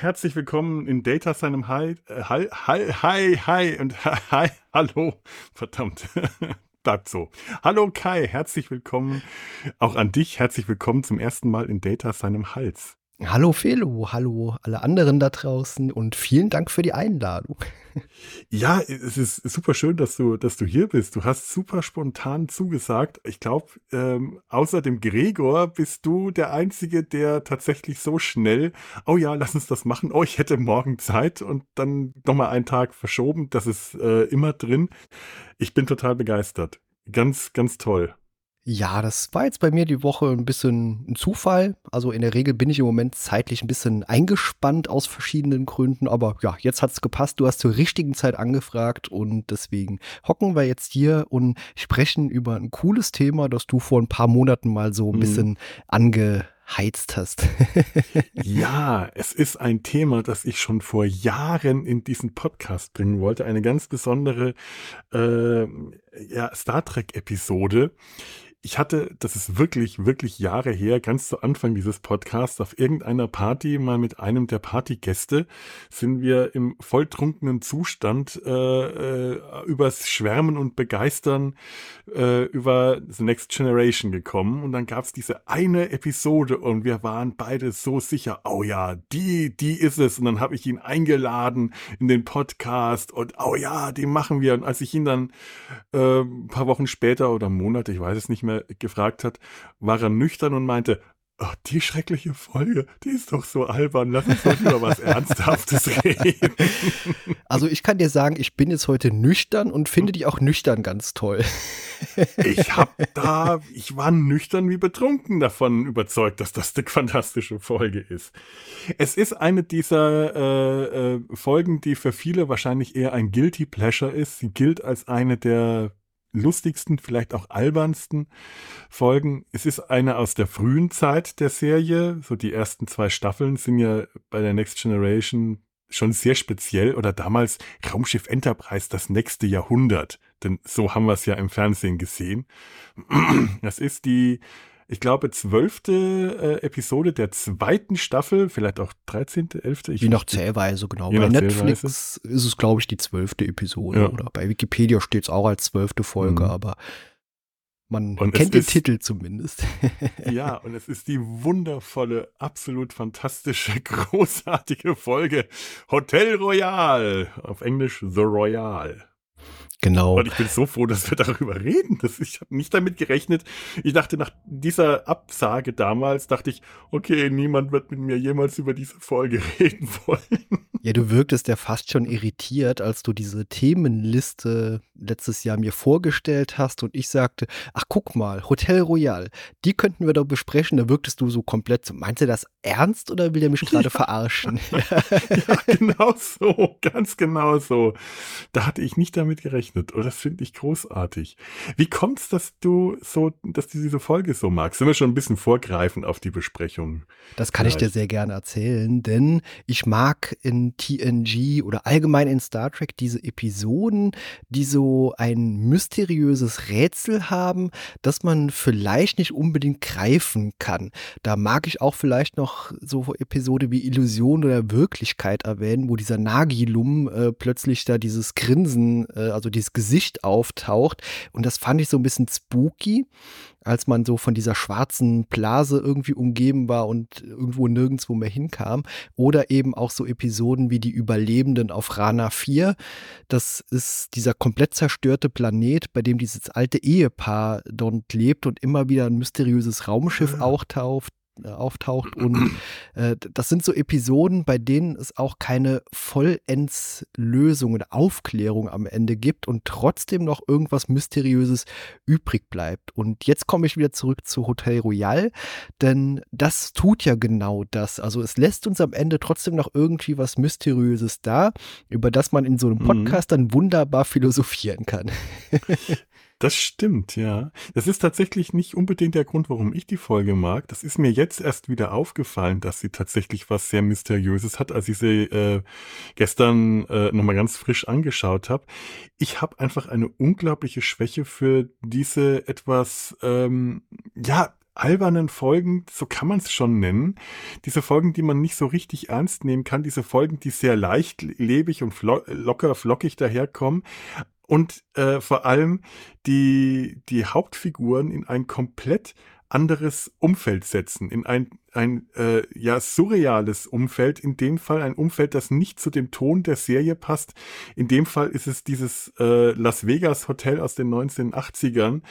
Herzlich willkommen in Data seinem Hi, äh, hi, hi, hi, hi und hi, hallo, verdammt, bleibt so. Hallo Kai, herzlich willkommen, auch an dich, herzlich willkommen zum ersten Mal in Data seinem Hals. Hallo Felo, hallo alle anderen da draußen und vielen Dank für die Einladung. Ja, es ist super schön, dass du, dass du hier bist. Du hast super spontan zugesagt. Ich glaube, ähm, außer dem Gregor bist du der Einzige, der tatsächlich so schnell, oh ja, lass uns das machen. Oh, ich hätte morgen Zeit und dann nochmal einen Tag verschoben. Das ist äh, immer drin. Ich bin total begeistert. Ganz, ganz toll. Ja, das war jetzt bei mir die Woche ein bisschen ein Zufall. Also in der Regel bin ich im Moment zeitlich ein bisschen eingespannt aus verschiedenen Gründen. Aber ja, jetzt hat's gepasst. Du hast zur richtigen Zeit angefragt und deswegen hocken wir jetzt hier und sprechen über ein cooles Thema, das du vor ein paar Monaten mal so ein mhm. bisschen angeheizt hast. ja, es ist ein Thema, das ich schon vor Jahren in diesen Podcast bringen wollte. Eine ganz besondere äh, ja, Star Trek-Episode ich hatte, das ist wirklich, wirklich Jahre her, ganz zu Anfang dieses Podcasts, auf irgendeiner Party mal mit einem der Partygäste sind wir im volltrunkenen Zustand äh, äh, übers Schwärmen und Begeistern äh, über The Next Generation gekommen. Und dann gab es diese eine Episode und wir waren beide so sicher, oh ja, die, die ist es. Und dann habe ich ihn eingeladen in den Podcast und oh ja, die machen wir. Und als ich ihn dann äh, ein paar Wochen später oder Monate, ich weiß es nicht mehr, gefragt hat, war er nüchtern und meinte, Oh, die schreckliche Folge, die ist doch so albern. Lass uns doch über was Ernsthaftes reden. Also ich kann dir sagen, ich bin jetzt heute nüchtern und finde dich auch nüchtern ganz toll. Ich hab da, ich war nüchtern wie betrunken davon überzeugt, dass das eine fantastische Folge ist. Es ist eine dieser äh, äh, Folgen, die für viele wahrscheinlich eher ein Guilty Pleasure ist. Sie gilt als eine der lustigsten, vielleicht auch albernsten Folgen. Es ist eine aus der frühen Zeit der Serie. So die ersten zwei Staffeln sind ja bei der Next Generation schon sehr speziell oder damals Raumschiff Enterprise das nächste Jahrhundert. Denn so haben wir es ja im Fernsehen gesehen. Das ist die ich glaube, zwölfte äh, Episode der zweiten Staffel, vielleicht auch dreizehnte, elfte. Je nach Zählweise, genau. Bei Netflix Zählweise. ist es, glaube ich, die zwölfte Episode. Ja. Oder bei Wikipedia steht es auch als zwölfte Folge, mhm. aber man und kennt den ist, Titel zumindest. ja, und es ist die wundervolle, absolut fantastische, großartige Folge Hotel Royal. Auf Englisch The Royal. Genau. Und ich bin so froh, dass wir darüber reden. Das, ich habe nicht damit gerechnet. Ich dachte, nach dieser Absage damals, dachte ich, okay, niemand wird mit mir jemals über diese Folge reden wollen. Ja, du wirktest ja fast schon irritiert, als du diese Themenliste letztes Jahr mir vorgestellt hast und ich sagte, ach guck mal, Hotel Royal, die könnten wir doch besprechen. Da wirktest du so komplett, meinst du das ernst oder will er mich gerade ja. verarschen? ja, genau so, ganz genau so. Da hatte ich nicht damit gerechnet. Oh, das finde ich großartig. Wie kommt es, dass du so, dass du diese Folge so magst? Sind wir schon ein bisschen vorgreifend auf die Besprechung? Das kann Vielleicht. ich dir sehr gerne erzählen, denn ich mag in TNG oder allgemein in Star Trek diese Episoden, die so ein mysteriöses Rätsel haben, das man vielleicht nicht unbedingt greifen kann. Da mag ich auch vielleicht noch so Episode wie Illusion oder Wirklichkeit erwähnen, wo dieser Nagilum äh, plötzlich da dieses Grinsen, äh, also dieses Gesicht auftaucht. Und das fand ich so ein bisschen spooky als man so von dieser schwarzen Blase irgendwie umgeben war und irgendwo nirgendwo mehr hinkam. Oder eben auch so Episoden wie die Überlebenden auf Rana 4. Das ist dieser komplett zerstörte Planet, bei dem dieses alte Ehepaar dort lebt und immer wieder ein mysteriöses Raumschiff ah. auftaucht, äh, auftaucht. Und äh, das sind so Episoden, bei denen es auch keine Vollendslösung oder Aufklärung am Ende gibt und trotzdem noch irgendwas Mysteriöses übrig bleibt. Und jetzt komme ich wieder zurück zu Hotel Royal, denn das tut ja genau das. Also es lässt uns am Ende trotzdem noch irgendwie was Mysteriöses da, über das man in so einem mhm. Podcast mhm. dann wunderbar philosophieren kann. Das stimmt, ja. Das ist tatsächlich nicht unbedingt der Grund, warum ich die Folge mag. Das ist mir jetzt erst wieder aufgefallen, dass sie tatsächlich was sehr Mysteriöses hat, als ich sie äh, gestern äh, nochmal ganz frisch angeschaut habe. Ich habe einfach eine unglaubliche Schwäche für diese etwas, ähm, ja, albernen Folgen, so kann man es schon nennen. Diese Folgen, die man nicht so richtig ernst nehmen kann, diese Folgen, die sehr leicht, lebig und flo locker, flockig daherkommen. Und äh, vor allem die, die Hauptfiguren in ein komplett anderes Umfeld setzen, in ein, ein äh, ja surreales Umfeld, in dem Fall ein Umfeld, das nicht zu dem Ton der Serie passt. In dem Fall ist es dieses äh, Las Vegas Hotel aus den 1980ern,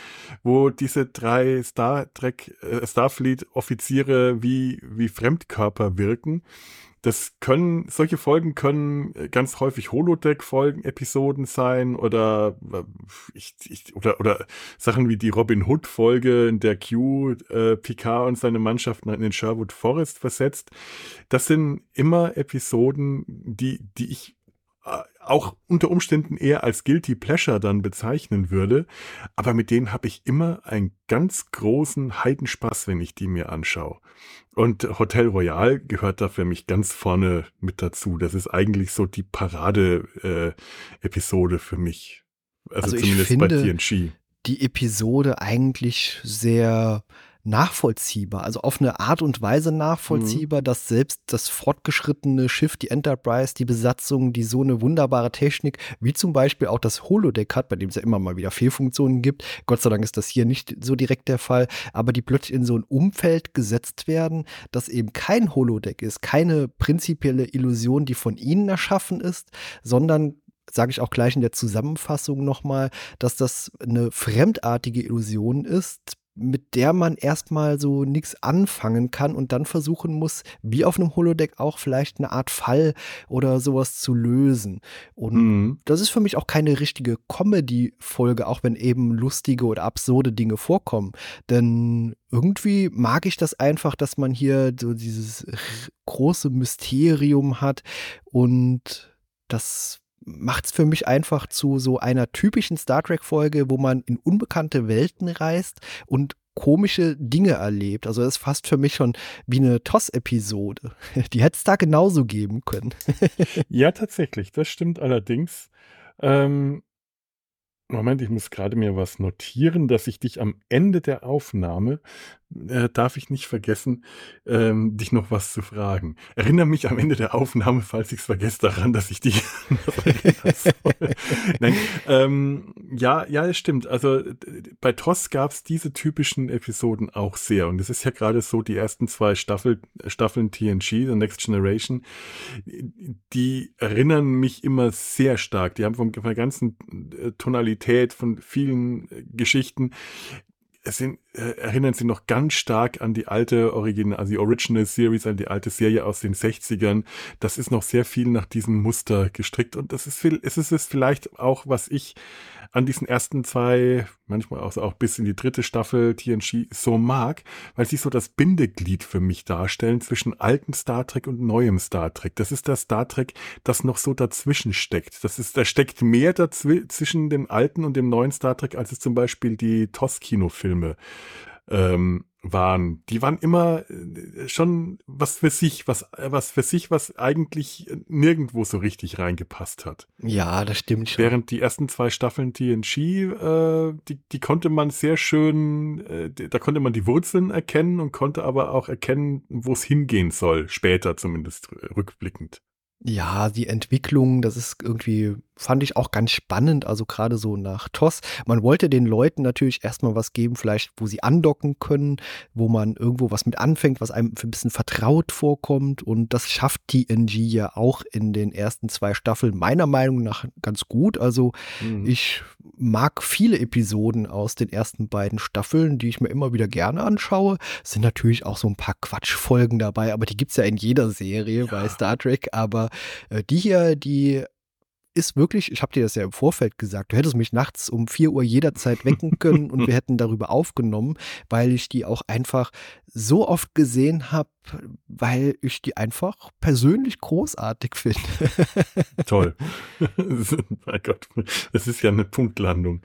wo diese drei Star Trek äh, Starfleet Offiziere wie wie Fremdkörper wirken das können, solche Folgen können ganz häufig Holodeck-Folgen, Episoden sein oder, äh, ich, ich, oder, oder Sachen wie die Robin Hood-Folge, in der Q äh, Picard und seine Mannschaften in den Sherwood Forest versetzt. Das sind immer Episoden, die, die ich äh, auch unter Umständen eher als Guilty Pleasure dann bezeichnen würde, aber mit denen habe ich immer einen ganz großen Heidenspaß, wenn ich die mir anschaue. Und Hotel Royal gehört da für mich ganz vorne mit dazu. Das ist eigentlich so die Parade-Episode äh, für mich. Also, also zumindest bei TNG. Die Episode eigentlich sehr nachvollziehbar, also auf eine Art und Weise nachvollziehbar, mhm. dass selbst das fortgeschrittene Schiff, die Enterprise, die Besatzung, die so eine wunderbare Technik, wie zum Beispiel auch das Holodeck hat, bei dem es ja immer mal wieder Fehlfunktionen gibt. Gott sei Dank ist das hier nicht so direkt der Fall, aber die plötzlich in so ein Umfeld gesetzt werden, das eben kein Holodeck ist, keine prinzipielle Illusion, die von ihnen erschaffen ist, sondern sage ich auch gleich in der Zusammenfassung nochmal, dass das eine fremdartige Illusion ist, mit der man erstmal so nichts anfangen kann und dann versuchen muss, wie auf einem Holodeck auch vielleicht eine Art Fall oder sowas zu lösen. Und mhm. das ist für mich auch keine richtige Comedy-Folge, auch wenn eben lustige oder absurde Dinge vorkommen. Denn irgendwie mag ich das einfach, dass man hier so dieses große Mysterium hat und das macht es für mich einfach zu so einer typischen Star Trek-Folge, wo man in unbekannte Welten reist und komische Dinge erlebt. Also es ist fast für mich schon wie eine TOS-Episode. Die hätte es da genauso geben können. ja, tatsächlich, das stimmt allerdings. Ähm, Moment, ich muss gerade mir was notieren, dass ich dich am Ende der Aufnahme äh, darf ich nicht vergessen, ähm, dich noch was zu fragen. Erinnere mich am Ende der Aufnahme, falls ich es vergesse, daran, dass ich dich Nein, ähm, ja, ja, es stimmt. Also bei TOS gab es diese typischen Episoden auch sehr. Und es ist ja gerade so, die ersten zwei Staffel, Staffeln TNG, The Next Generation, die erinnern mich immer sehr stark. Die haben von, von der ganzen äh, Tonalität, von vielen äh, Geschichten es sind, äh, erinnern Sie noch ganz stark an die alte Original, also die Original Series, an die alte Serie aus den 60ern. Das ist noch sehr viel nach diesem Muster gestrickt und das ist viel, es ist es vielleicht auch, was ich an diesen ersten zwei, manchmal auch, auch bis in die dritte Staffel TNG so mag, weil sie so das Bindeglied für mich darstellen zwischen alten Star Trek und neuem Star Trek. Das ist das Star Trek, das noch so dazwischen steckt. Das ist, da steckt mehr zwischen dem alten und dem neuen Star Trek, als es zum Beispiel die TOS-Kinofilme ähm, waren. Die waren immer äh, schon was für sich, was, was für sich, was eigentlich nirgendwo so richtig reingepasst hat. Ja, das stimmt schon. Während die ersten zwei Staffeln TNG, äh, die, die konnte man sehr schön, äh, da konnte man die Wurzeln erkennen und konnte aber auch erkennen, wo es hingehen soll, später zumindest rückblickend. Ja, die Entwicklung, das ist irgendwie fand ich auch ganz spannend, also gerade so nach TOS. Man wollte den Leuten natürlich erstmal was geben, vielleicht wo sie andocken können, wo man irgendwo was mit anfängt, was einem ein bisschen vertraut vorkommt und das schafft TNG ja auch in den ersten zwei Staffeln meiner Meinung nach ganz gut. Also mhm. ich mag viele Episoden aus den ersten beiden Staffeln, die ich mir immer wieder gerne anschaue. Es sind natürlich auch so ein paar Quatschfolgen dabei, aber die gibt es ja in jeder Serie ja. bei Star Trek. Aber die hier, die ist wirklich, ich habe dir das ja im Vorfeld gesagt, du hättest mich nachts um 4 Uhr jederzeit wecken können und wir hätten darüber aufgenommen, weil ich die auch einfach so oft gesehen habe weil ich die einfach persönlich großartig finde. Toll. mein Gott, das ist ja eine Punktlandung.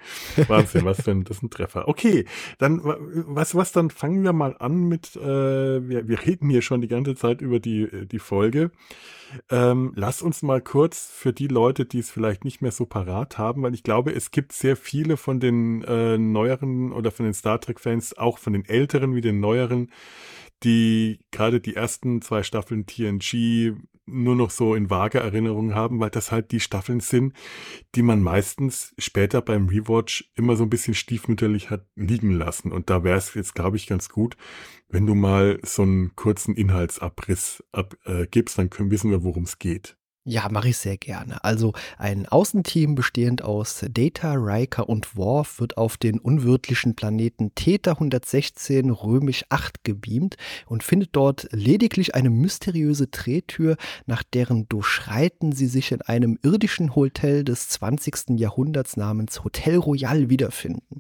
Wahnsinn, was für ein, das ist ein Treffer. Okay, dann, was, was, dann fangen wir mal an mit, äh, wir, wir reden hier schon die ganze Zeit über die, die Folge. Ähm, lass uns mal kurz für die Leute, die es vielleicht nicht mehr so parat haben, weil ich glaube, es gibt sehr viele von den äh, neueren oder von den Star Trek-Fans, auch von den älteren wie den neueren, die gerade die ersten zwei Staffeln TNG nur noch so in vage Erinnerung haben, weil das halt die Staffeln sind, die man meistens später beim Rewatch immer so ein bisschen stiefmütterlich hat liegen lassen. Und da wäre es jetzt, glaube ich, ganz gut, wenn du mal so einen kurzen Inhaltsabriss abgibst, äh, dann können, wissen wir, worum es geht. Ja, mache ich sehr gerne. Also ein Außenteam bestehend aus Data, Riker und Worf wird auf den unwirtlichen Planeten Theta 116 römisch 8 gebeamt und findet dort lediglich eine mysteriöse Drehtür, nach deren Durchschreiten sie sich in einem irdischen Hotel des 20. Jahrhunderts namens Hotel Royal wiederfinden.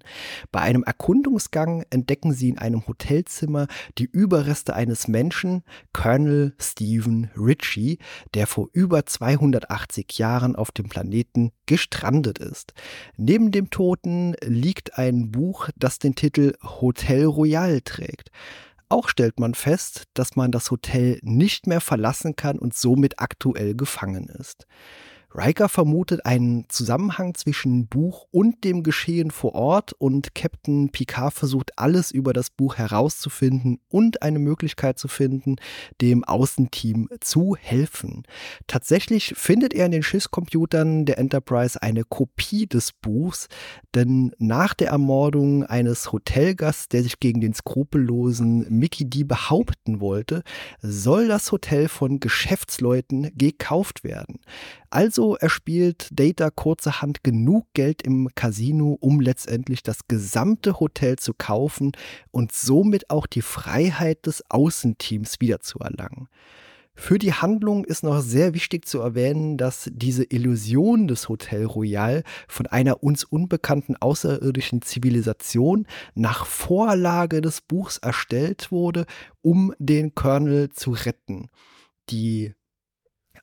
Bei einem Erkundungsgang entdecken sie in einem Hotelzimmer die Überreste eines Menschen, Colonel Stephen Ritchie, der vor über 280 Jahren auf dem Planeten gestrandet ist. Neben dem Toten liegt ein Buch, das den Titel Hotel Royal trägt. Auch stellt man fest, dass man das Hotel nicht mehr verlassen kann und somit aktuell gefangen ist. Riker vermutet einen Zusammenhang zwischen Buch und dem Geschehen vor Ort und Captain Picard versucht alles über das Buch herauszufinden und eine Möglichkeit zu finden, dem Außenteam zu helfen. Tatsächlich findet er in den Schiffscomputern der Enterprise eine Kopie des Buchs, denn nach der Ermordung eines Hotelgasts, der sich gegen den skrupellosen Mickey D behaupten wollte, soll das Hotel von Geschäftsleuten gekauft werden. Also erspielt Data kurzerhand genug Geld im Casino, um letztendlich das gesamte Hotel zu kaufen und somit auch die Freiheit des Außenteams wiederzuerlangen. Für die Handlung ist noch sehr wichtig zu erwähnen, dass diese Illusion des Hotel Royal von einer uns unbekannten außerirdischen Zivilisation nach Vorlage des Buchs erstellt wurde, um den Colonel zu retten. Die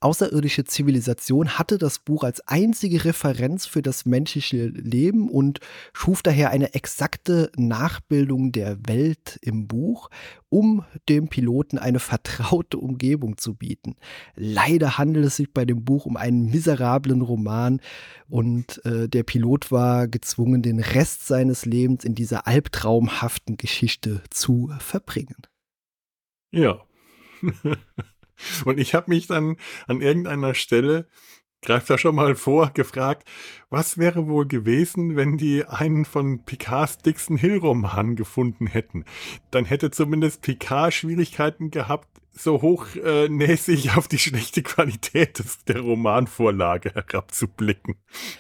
außerirdische Zivilisation hatte das Buch als einzige Referenz für das menschliche Leben und schuf daher eine exakte Nachbildung der Welt im Buch, um dem Piloten eine vertraute Umgebung zu bieten. Leider handelt es sich bei dem Buch um einen miserablen Roman und äh, der Pilot war gezwungen, den Rest seines Lebens in dieser albtraumhaften Geschichte zu verbringen. Ja. Und ich habe mich dann an irgendeiner Stelle, greift da schon mal vor, gefragt, was wäre wohl gewesen, wenn die einen von Picards Dixon Hill Roman gefunden hätten? Dann hätte zumindest Picard Schwierigkeiten gehabt, so hochnäsig äh, auf die schlechte Qualität des, der Romanvorlage herabzublicken.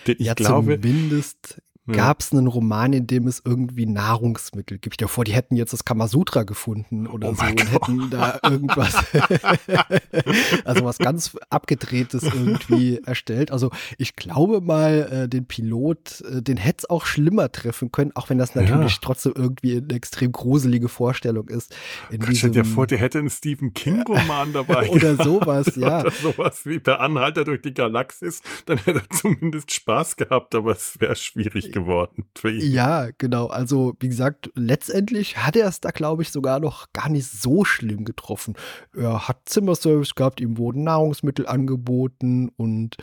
Denn ich ja, glaube, zumindest Gab es einen Roman, in dem es irgendwie Nahrungsmittel gibt? Ich dir vor, die hätten jetzt das Kamasutra gefunden oder oh so und hätten da irgendwas, also was ganz abgedrehtes irgendwie erstellt. Also ich glaube mal, äh, den Pilot, äh, den hätte es auch schlimmer treffen können, auch wenn das natürlich ja. trotzdem irgendwie eine extrem gruselige Vorstellung ist. In Gott, stell dir vor, der hätte einen Stephen King-Roman dabei. oder sowas, ja. Oder sowas wie der Anhalter durch die Galaxis, dann hätte er zumindest Spaß gehabt, aber es wäre schwierig geworden für ihn. Ja, genau. Also, wie gesagt, letztendlich hat er es da, glaube ich, sogar noch gar nicht so schlimm getroffen. Er hat Zimmerservice gehabt, ihm wurden Nahrungsmittel angeboten und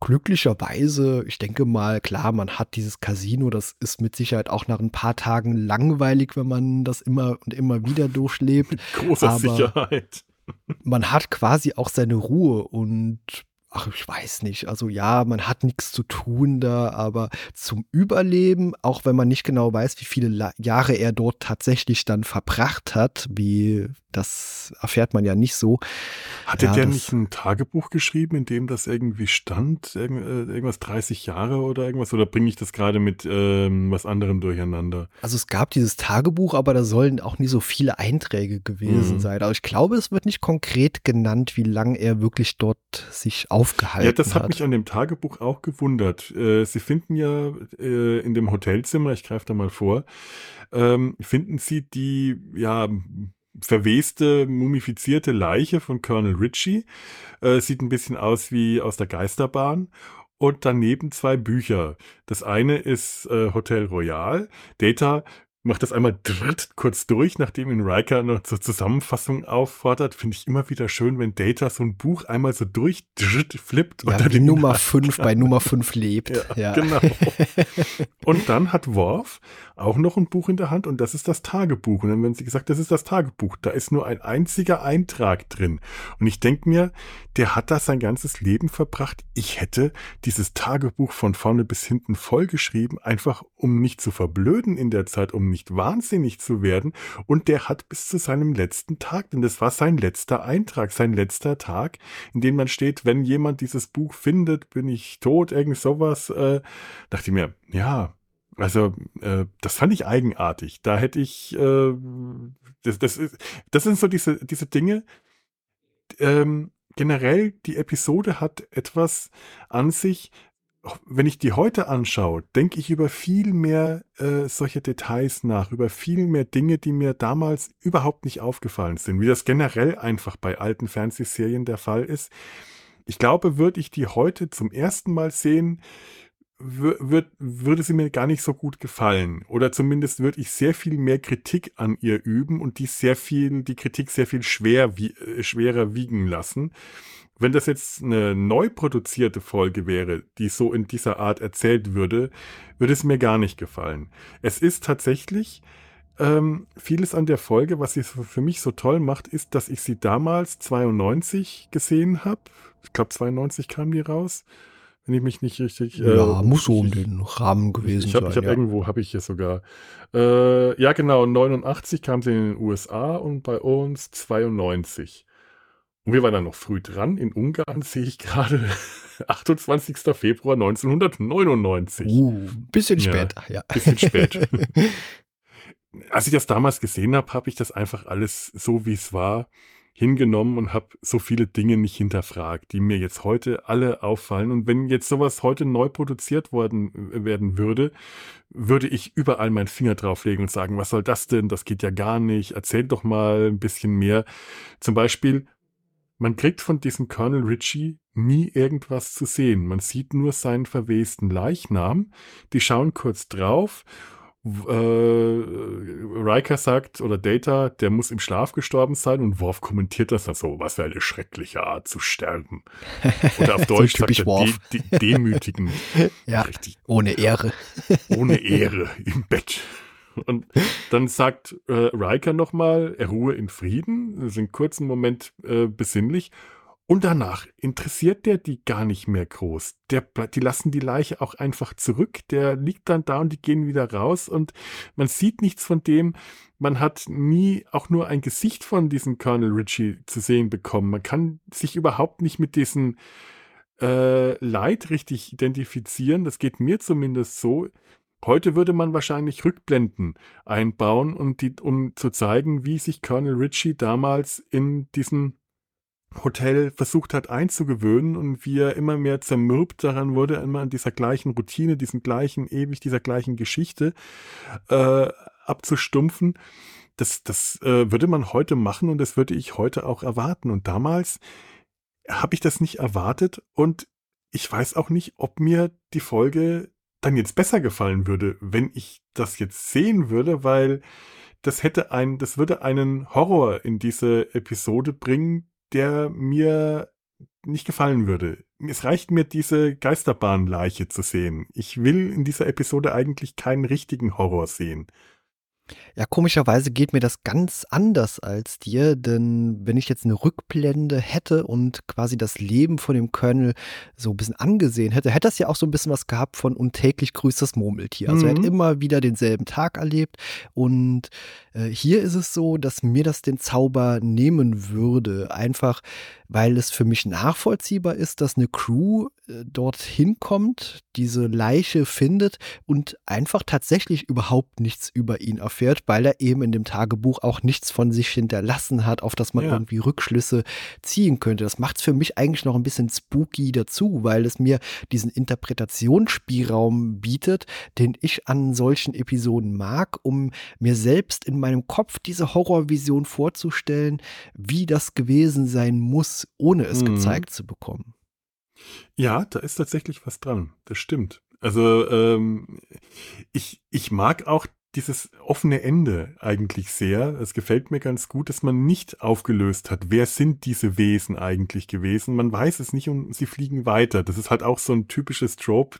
glücklicherweise, ich denke mal, klar, man hat dieses Casino, das ist mit Sicherheit auch nach ein paar Tagen langweilig, wenn man das immer und immer wieder durchlebt. Mit großer Aber Sicherheit. Man hat quasi auch seine Ruhe und ach, ich weiß nicht. Also ja, man hat nichts zu tun da, aber zum Überleben, auch wenn man nicht genau weiß, wie viele Jahre er dort tatsächlich dann verbracht hat, wie das erfährt man ja nicht so. Hatte ja, der nicht ein Tagebuch geschrieben, in dem das irgendwie stand? Äh, irgendwas 30 Jahre oder irgendwas? Oder bringe ich das gerade mit ähm, was anderem durcheinander? Also es gab dieses Tagebuch, aber da sollen auch nie so viele Einträge gewesen mhm. sein. Aber ich glaube, es wird nicht konkret genannt, wie lange er wirklich dort sich aufgehalten. Ja, das hat, hat mich an dem Tagebuch auch gewundert. Äh, Sie finden ja äh, in dem Hotelzimmer, ich greife da mal vor, ähm, finden Sie die, ja, verweste, mumifizierte Leiche von Colonel Ritchie. Äh, sieht ein bisschen aus wie aus der Geisterbahn. Und daneben zwei Bücher. Das eine ist äh, Hotel Royal. Data macht das einmal dritt kurz durch, nachdem ihn Riker noch zur Zusammenfassung auffordert. Finde ich immer wieder schön, wenn Data so ein Buch einmal so durch dritt flippt. Ja, und dann wie Nummer 5 bei Nummer 5 lebt. Ja, ja, genau. und dann hat Worf auch noch ein Buch in der Hand und das ist das Tagebuch. Und dann werden sie gesagt, das ist das Tagebuch. Da ist nur ein einziger Eintrag drin. Und ich denke mir, der hat da sein ganzes Leben verbracht. Ich hätte dieses Tagebuch von vorne bis hinten vollgeschrieben, einfach um nicht zu verblöden in der Zeit, um nicht wahnsinnig zu werden. Und der hat bis zu seinem letzten Tag, denn das war sein letzter Eintrag, sein letzter Tag, in dem man steht, wenn jemand dieses Buch findet, bin ich tot, irgend sowas. Äh, dachte ich mir, ja, also äh, das fand ich eigenartig. Da hätte ich, äh, das, das, ist, das sind so diese, diese Dinge. Ähm, generell, die Episode hat etwas an sich. Wenn ich die heute anschaue, denke ich über viel mehr äh, solche Details nach, über viel mehr Dinge, die mir damals überhaupt nicht aufgefallen sind, wie das generell einfach bei alten Fernsehserien der Fall ist. Ich glaube, würde ich die heute zum ersten Mal sehen, wird, würde sie mir gar nicht so gut gefallen. Oder zumindest würde ich sehr viel mehr Kritik an ihr üben und die sehr viel, die Kritik sehr viel schwer, wie, äh, schwerer wiegen lassen. Wenn das jetzt eine neu produzierte Folge wäre, die so in dieser Art erzählt würde, würde es mir gar nicht gefallen. Es ist tatsächlich ähm, vieles an der Folge, was sie für mich so toll macht, ist, dass ich sie damals 92 gesehen habe. Ich glaube 92 kam die raus wenn ich mich nicht richtig. Äh, ja, muss so um den Rahmen gewesen ich hab, sein. Ich habe ja. irgendwo, habe ich hier sogar. Äh, ja, genau, 89 kam sie in den USA und bei uns 92. Und wir waren dann noch früh dran. In Ungarn sehe ich gerade 28. Februar 1999. Uh, bisschen später, ja. Bisschen spät. Als ich das damals gesehen habe, habe ich das einfach alles so, wie es war, hingenommen und habe so viele Dinge nicht hinterfragt, die mir jetzt heute alle auffallen. Und wenn jetzt sowas heute neu produziert worden äh, werden würde, würde ich überall meinen Finger drauflegen und sagen, was soll das denn? Das geht ja gar nicht. Erzähl doch mal ein bisschen mehr. Zum Beispiel, man kriegt von diesem Colonel Ritchie nie irgendwas zu sehen. Man sieht nur seinen verwesten Leichnam. Die schauen kurz drauf äh, Riker sagt oder Data, der muss im Schlaf gestorben sein und Worf kommentiert das dann so, was für eine schreckliche Art zu sterben. Oder auf Deutsch so sagt er de de demütigen. ja, richtig, ohne Ehre. ohne Ehre im Bett. Und dann sagt äh, Riker nochmal, er ruhe in Frieden, das ist einen kurzen Moment äh, besinnlich und danach interessiert der die gar nicht mehr groß. Der, die lassen die Leiche auch einfach zurück. Der liegt dann da und die gehen wieder raus und man sieht nichts von dem. Man hat nie auch nur ein Gesicht von diesem Colonel Ritchie zu sehen bekommen. Man kann sich überhaupt nicht mit diesem äh, Leid richtig identifizieren. Das geht mir zumindest so. Heute würde man wahrscheinlich Rückblenden einbauen, um, die, um zu zeigen, wie sich Colonel Ritchie damals in diesen Hotel versucht hat einzugewöhnen und wie er immer mehr zermürbt daran wurde, immer an dieser gleichen Routine, diesen gleichen, ewig dieser gleichen Geschichte äh, abzustumpfen. Das, das äh, würde man heute machen und das würde ich heute auch erwarten. Und damals habe ich das nicht erwartet und ich weiß auch nicht, ob mir die Folge dann jetzt besser gefallen würde, wenn ich das jetzt sehen würde, weil das hätte ein, das würde einen Horror in diese Episode bringen, der mir nicht gefallen würde. Es reicht mir, diese Geisterbahnleiche zu sehen. Ich will in dieser Episode eigentlich keinen richtigen Horror sehen. Ja, komischerweise geht mir das ganz anders als dir, denn wenn ich jetzt eine Rückblende hätte und quasi das Leben von dem Colonel so ein bisschen angesehen hätte, hätte das ja auch so ein bisschen was gehabt von untäglich grüßt das Murmeltier. Also mhm. er hat mhm. immer wieder denselben Tag erlebt und äh, hier ist es so, dass mir das den Zauber nehmen würde, einfach weil es für mich nachvollziehbar ist, dass eine Crew äh, dorthin kommt, diese Leiche findet und einfach tatsächlich überhaupt nichts über ihn erfährt erfährt, weil er eben in dem Tagebuch auch nichts von sich hinterlassen hat, auf das man ja. irgendwie Rückschlüsse ziehen könnte. Das macht es für mich eigentlich noch ein bisschen spooky dazu, weil es mir diesen Interpretationsspielraum bietet, den ich an solchen Episoden mag, um mir selbst in meinem Kopf diese Horrorvision vorzustellen, wie das gewesen sein muss, ohne es mhm. gezeigt zu bekommen. Ja, da ist tatsächlich was dran. Das stimmt. Also ähm, ich, ich mag auch dieses offene Ende eigentlich sehr. Es gefällt mir ganz gut, dass man nicht aufgelöst hat, wer sind diese Wesen eigentlich gewesen. Man weiß es nicht und sie fliegen weiter. Das ist halt auch so ein typisches Trope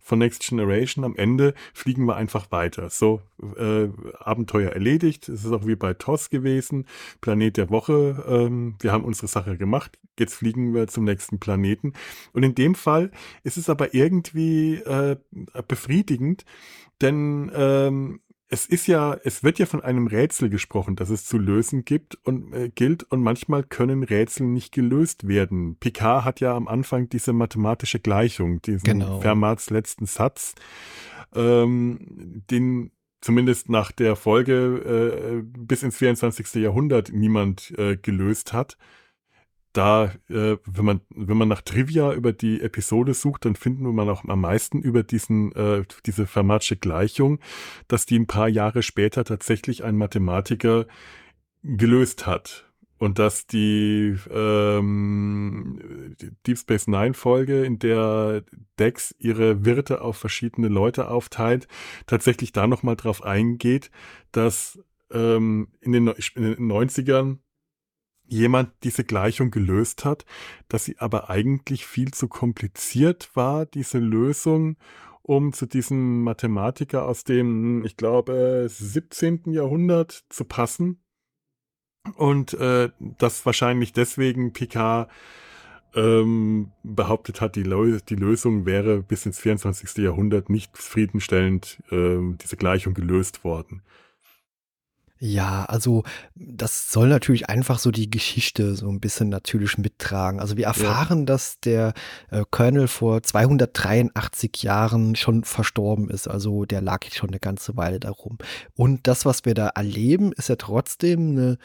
von Next Generation. Am Ende fliegen wir einfach weiter. So, äh, Abenteuer erledigt. Es ist auch wie bei TOS gewesen. Planet der Woche. Ähm, wir haben unsere Sache gemacht. Jetzt fliegen wir zum nächsten Planeten. Und in dem Fall ist es aber irgendwie äh, befriedigend, denn ähm, es ist ja, es wird ja von einem Rätsel gesprochen, das es zu lösen gibt und äh, gilt und manchmal können Rätsel nicht gelöst werden. Picard hat ja am Anfang diese mathematische Gleichung, diesen genau. Fermats letzten Satz, ähm, den zumindest nach der Folge äh, bis ins 24. Jahrhundert niemand äh, gelöst hat da, äh, wenn man, wenn man nach Trivia über die Episode sucht, dann finden wir auch am meisten über diesen, äh, diese Fermatsche Gleichung, dass die ein paar Jahre später tatsächlich ein Mathematiker gelöst hat. Und dass die, ähm, die Deep Space Nine Folge, in der Dex ihre Wirte auf verschiedene Leute aufteilt, tatsächlich da nochmal drauf eingeht, dass ähm, in, den, in den 90ern jemand diese Gleichung gelöst hat, dass sie aber eigentlich viel zu kompliziert war, diese Lösung, um zu diesem Mathematiker aus dem, ich glaube, 17. Jahrhundert zu passen. Und äh, das wahrscheinlich deswegen Picard ähm, behauptet hat, die, die, Lösung wäre bis ins 24. Jahrhundert nicht zufriedenstellend äh, diese Gleichung gelöst worden. Ja, also das soll natürlich einfach so die Geschichte so ein bisschen natürlich mittragen. Also wir erfahren, ja. dass der äh, Colonel vor 283 Jahren schon verstorben ist. Also der lag schon eine ganze Weile darum. Und das, was wir da erleben, ist ja trotzdem eine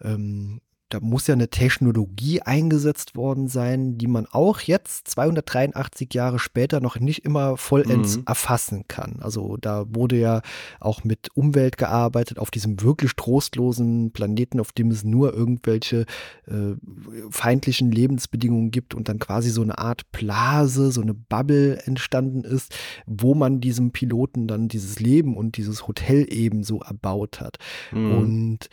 ähm, da muss ja eine Technologie eingesetzt worden sein, die man auch jetzt 283 Jahre später noch nicht immer vollends mhm. erfassen kann. Also da wurde ja auch mit Umwelt gearbeitet auf diesem wirklich trostlosen Planeten, auf dem es nur irgendwelche äh, feindlichen Lebensbedingungen gibt und dann quasi so eine Art Blase, so eine Bubble entstanden ist, wo man diesem Piloten dann dieses Leben und dieses Hotel ebenso erbaut hat. Mhm. Und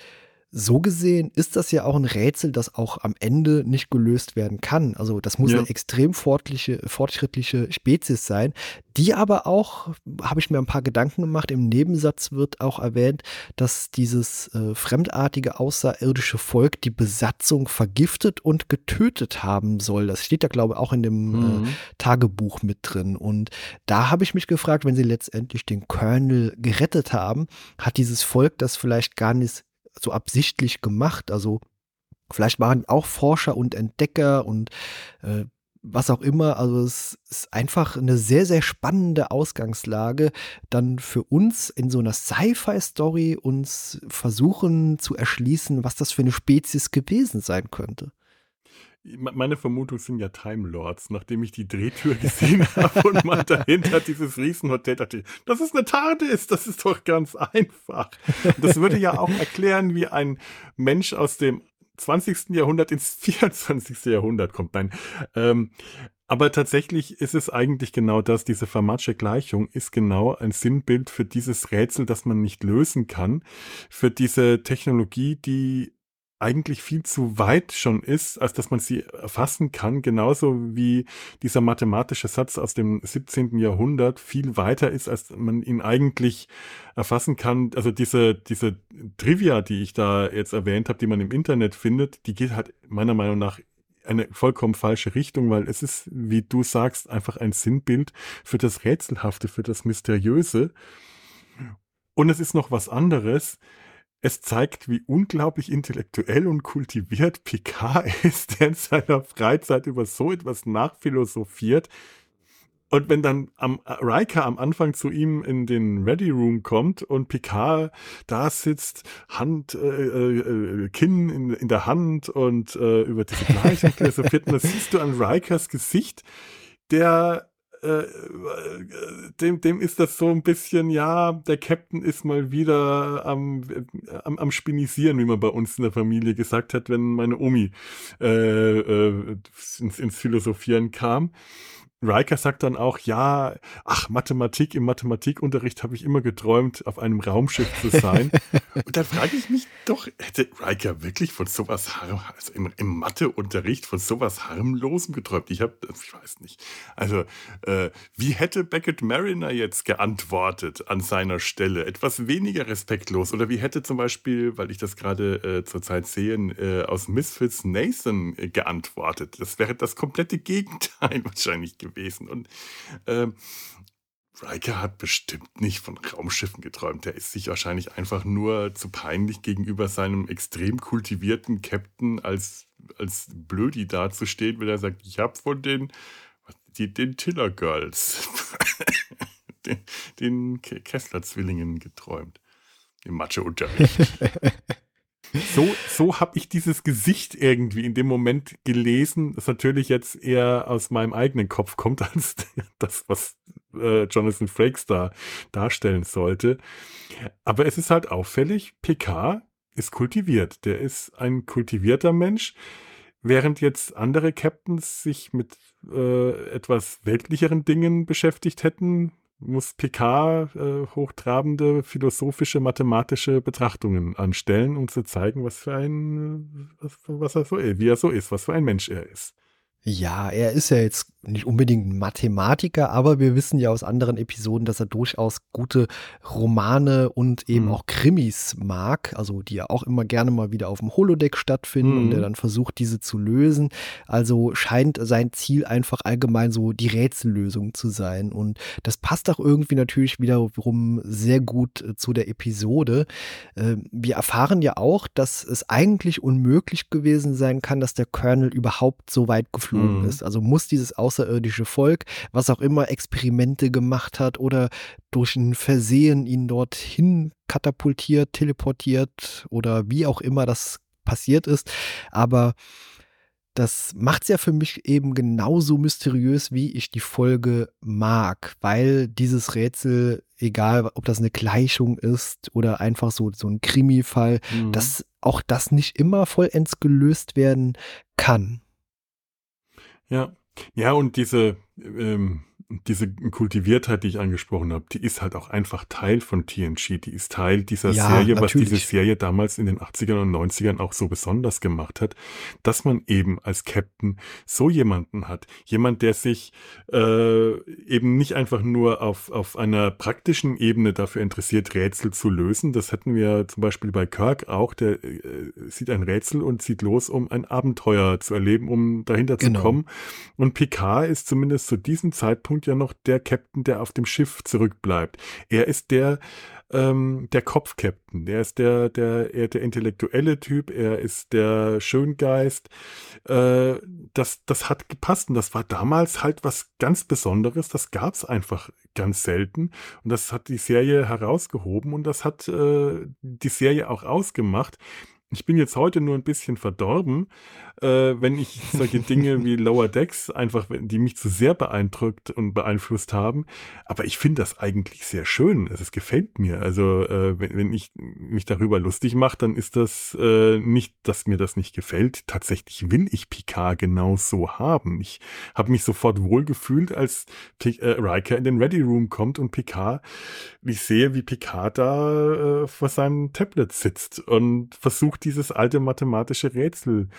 so gesehen ist das ja auch ein Rätsel, das auch am Ende nicht gelöst werden kann. Also das muss ja. eine extrem fortschrittliche Spezies sein, die aber auch, habe ich mir ein paar Gedanken gemacht, im Nebensatz wird auch erwähnt, dass dieses äh, fremdartige außerirdische Volk die Besatzung vergiftet und getötet haben soll. Das steht ja, glaube ich, auch in dem äh, mhm. äh, Tagebuch mit drin. Und da habe ich mich gefragt, wenn sie letztendlich den Colonel gerettet haben, hat dieses Volk das vielleicht gar nicht so absichtlich gemacht. Also vielleicht waren auch Forscher und Entdecker und äh, was auch immer. Also es ist einfach eine sehr, sehr spannende Ausgangslage, dann für uns in so einer Sci-Fi-Story uns versuchen zu erschließen, was das für eine Spezies gewesen sein könnte meine Vermutung sind ja Time Lords. Nachdem ich die Drehtür gesehen habe und mal dahinter dieses Riesenhotel dachte, das ist eine TARDIS, das ist doch ganz einfach. Das würde ja auch erklären, wie ein Mensch aus dem 20. Jahrhundert ins 24. Jahrhundert kommt. Nein. Ähm, aber tatsächlich ist es eigentlich genau das. Diese Fermatsche Gleichung ist genau ein Sinnbild für dieses Rätsel, das man nicht lösen kann. Für diese Technologie, die eigentlich viel zu weit schon ist, als dass man sie erfassen kann, genauso wie dieser mathematische Satz aus dem 17. Jahrhundert viel weiter ist, als man ihn eigentlich erfassen kann. Also diese, diese Trivia, die ich da jetzt erwähnt habe, die man im Internet findet, die geht halt meiner Meinung nach eine vollkommen falsche Richtung, weil es ist, wie du sagst, einfach ein Sinnbild für das Rätselhafte, für das Mysteriöse. Und es ist noch was anderes es zeigt, wie unglaublich intellektuell und kultiviert Picard ist, der in seiner Freizeit über so etwas nachphilosophiert. Und wenn dann am, Riker am Anfang zu ihm in den Ready Room kommt und Picard da sitzt, Hand, äh, äh, Kinn in, in der Hand und äh, über diese Gleichung philosophiert, und das siehst du an Rikers Gesicht, der äh, dem, dem ist das so ein bisschen, ja, der Captain ist mal wieder am, am, am Spinisieren, wie man bei uns in der Familie gesagt hat, wenn meine Omi äh, äh, ins, ins Philosophieren kam. Riker sagt dann auch, ja, ach, Mathematik, im Mathematikunterricht habe ich immer geträumt, auf einem Raumschiff zu sein. Und dann frage ich mich doch, hätte Riker wirklich von sowas harm, also im, im Matheunterricht von sowas harmlosem geträumt? Ich habe, ich weiß nicht. Also, äh, wie hätte Beckett Mariner jetzt geantwortet an seiner Stelle? Etwas weniger respektlos. Oder wie hätte zum Beispiel, weil ich das gerade äh, zurzeit sehe, äh, aus Misfits Nathan äh, geantwortet? Das wäre das komplette Gegenteil wahrscheinlich gewesen gewesen. Und äh, Riker hat bestimmt nicht von Raumschiffen geträumt. Er ist sich wahrscheinlich einfach nur zu peinlich gegenüber seinem extrem kultivierten Captain als, als Blödi dazustehen, wenn er sagt, ich habe von den, die, den Tiller Girls, den, den Kessler-Zwillingen geträumt. Im Matheunterricht. so, so habe ich dieses Gesicht irgendwie in dem Moment gelesen, das natürlich jetzt eher aus meinem eigenen Kopf kommt, als das, was äh, Jonathan Frakes da darstellen sollte. Aber es ist halt auffällig, PK ist kultiviert. Der ist ein kultivierter Mensch, während jetzt andere Captains sich mit äh, etwas weltlicheren Dingen beschäftigt hätten, muss Picard äh, hochtrabende philosophische, mathematische Betrachtungen anstellen, um zu zeigen, was für ein, was, was er so wie er so ist, was für ein Mensch er ist. Ja, er ist ja jetzt nicht unbedingt ein Mathematiker, aber wir wissen ja aus anderen Episoden, dass er durchaus gute Romane und eben mhm. auch Krimis mag, also die ja auch immer gerne mal wieder auf dem Holodeck stattfinden mhm. und er dann versucht, diese zu lösen. Also scheint sein Ziel einfach allgemein so die Rätsellösung zu sein. Und das passt auch irgendwie natürlich wiederum sehr gut äh, zu der Episode. Äh, wir erfahren ja auch, dass es eigentlich unmöglich gewesen sein kann, dass der Colonel überhaupt so weit geflogen mhm. ist. Also muss dieses außerirdische Volk, was auch immer Experimente gemacht hat oder durch ein Versehen ihn dorthin katapultiert, teleportiert oder wie auch immer das passiert ist. Aber das macht es ja für mich eben genauso mysteriös, wie ich die Folge mag, weil dieses Rätsel, egal ob das eine Gleichung ist oder einfach so, so ein Krimi-Fall, mhm. dass auch das nicht immer vollends gelöst werden kann. Ja, ja, und diese, ähm, diese Kultiviertheit, die ich angesprochen habe, die ist halt auch einfach Teil von TNG. Die ist Teil dieser ja, Serie, natürlich. was diese Serie damals in den 80ern und 90ern auch so besonders gemacht hat, dass man eben als Captain so jemanden hat. Jemand, der sich äh, eben nicht einfach nur auf, auf einer praktischen Ebene dafür interessiert, Rätsel zu lösen. Das hätten wir zum Beispiel bei Kirk auch. Der äh, sieht ein Rätsel und zieht los, um ein Abenteuer zu erleben, um dahinter genau. zu kommen. Und Picard ist zumindest zu diesem Zeitpunkt Punkt ja noch der Captain, der auf dem Schiff zurückbleibt. Er ist der, ähm, der Kopf-Captain. Der ist der, der, er der intellektuelle Typ. Er ist der Schöngeist. Äh, das, das hat gepasst und das war damals halt was ganz Besonderes. Das gab es einfach ganz selten und das hat die Serie herausgehoben und das hat äh, die Serie auch ausgemacht. Ich bin jetzt heute nur ein bisschen verdorben, äh, wenn ich solche Dinge wie Lower Decks einfach, die mich zu sehr beeindruckt und beeinflusst haben. Aber ich finde das eigentlich sehr schön. Es gefällt mir. Also äh, wenn, wenn ich mich darüber lustig mache, dann ist das äh, nicht, dass mir das nicht gefällt. Tatsächlich will ich Picard genau so haben. Ich habe mich sofort wohlgefühlt, als P äh, Riker in den Ready Room kommt und Picard, ich sehe, wie Picard da äh, vor seinem Tablet sitzt und versucht, dieses alte mathematische Rätsel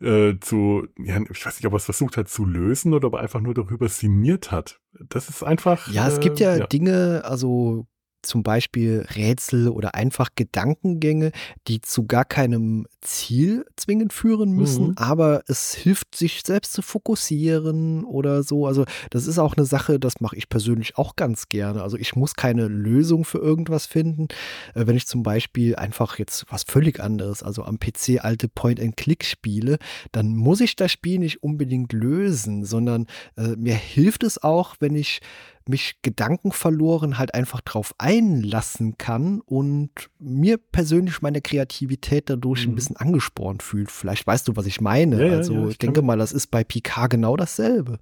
äh, äh, zu, ja, ich weiß nicht, ob er es versucht hat zu lösen oder ob er einfach nur darüber sinniert hat. Das ist einfach. Ja, es gibt ja, äh, ja. Dinge, also zum Beispiel Rätsel oder einfach Gedankengänge, die zu gar keinem Ziel zwingend führen müssen, mhm. aber es hilft, sich selbst zu fokussieren oder so. Also das ist auch eine Sache, das mache ich persönlich auch ganz gerne. Also ich muss keine Lösung für irgendwas finden. Äh, wenn ich zum Beispiel einfach jetzt was völlig anderes, also am PC alte Point-and-Click spiele, dann muss ich das Spiel nicht unbedingt lösen, sondern äh, mir hilft es auch, wenn ich mich Gedanken verloren halt einfach drauf einlassen kann und mir persönlich meine Kreativität dadurch mhm. ein bisschen angespornt fühlt. Vielleicht weißt du, was ich meine. Ja, also ja, ich denke mal, das ist bei Picard genau dasselbe.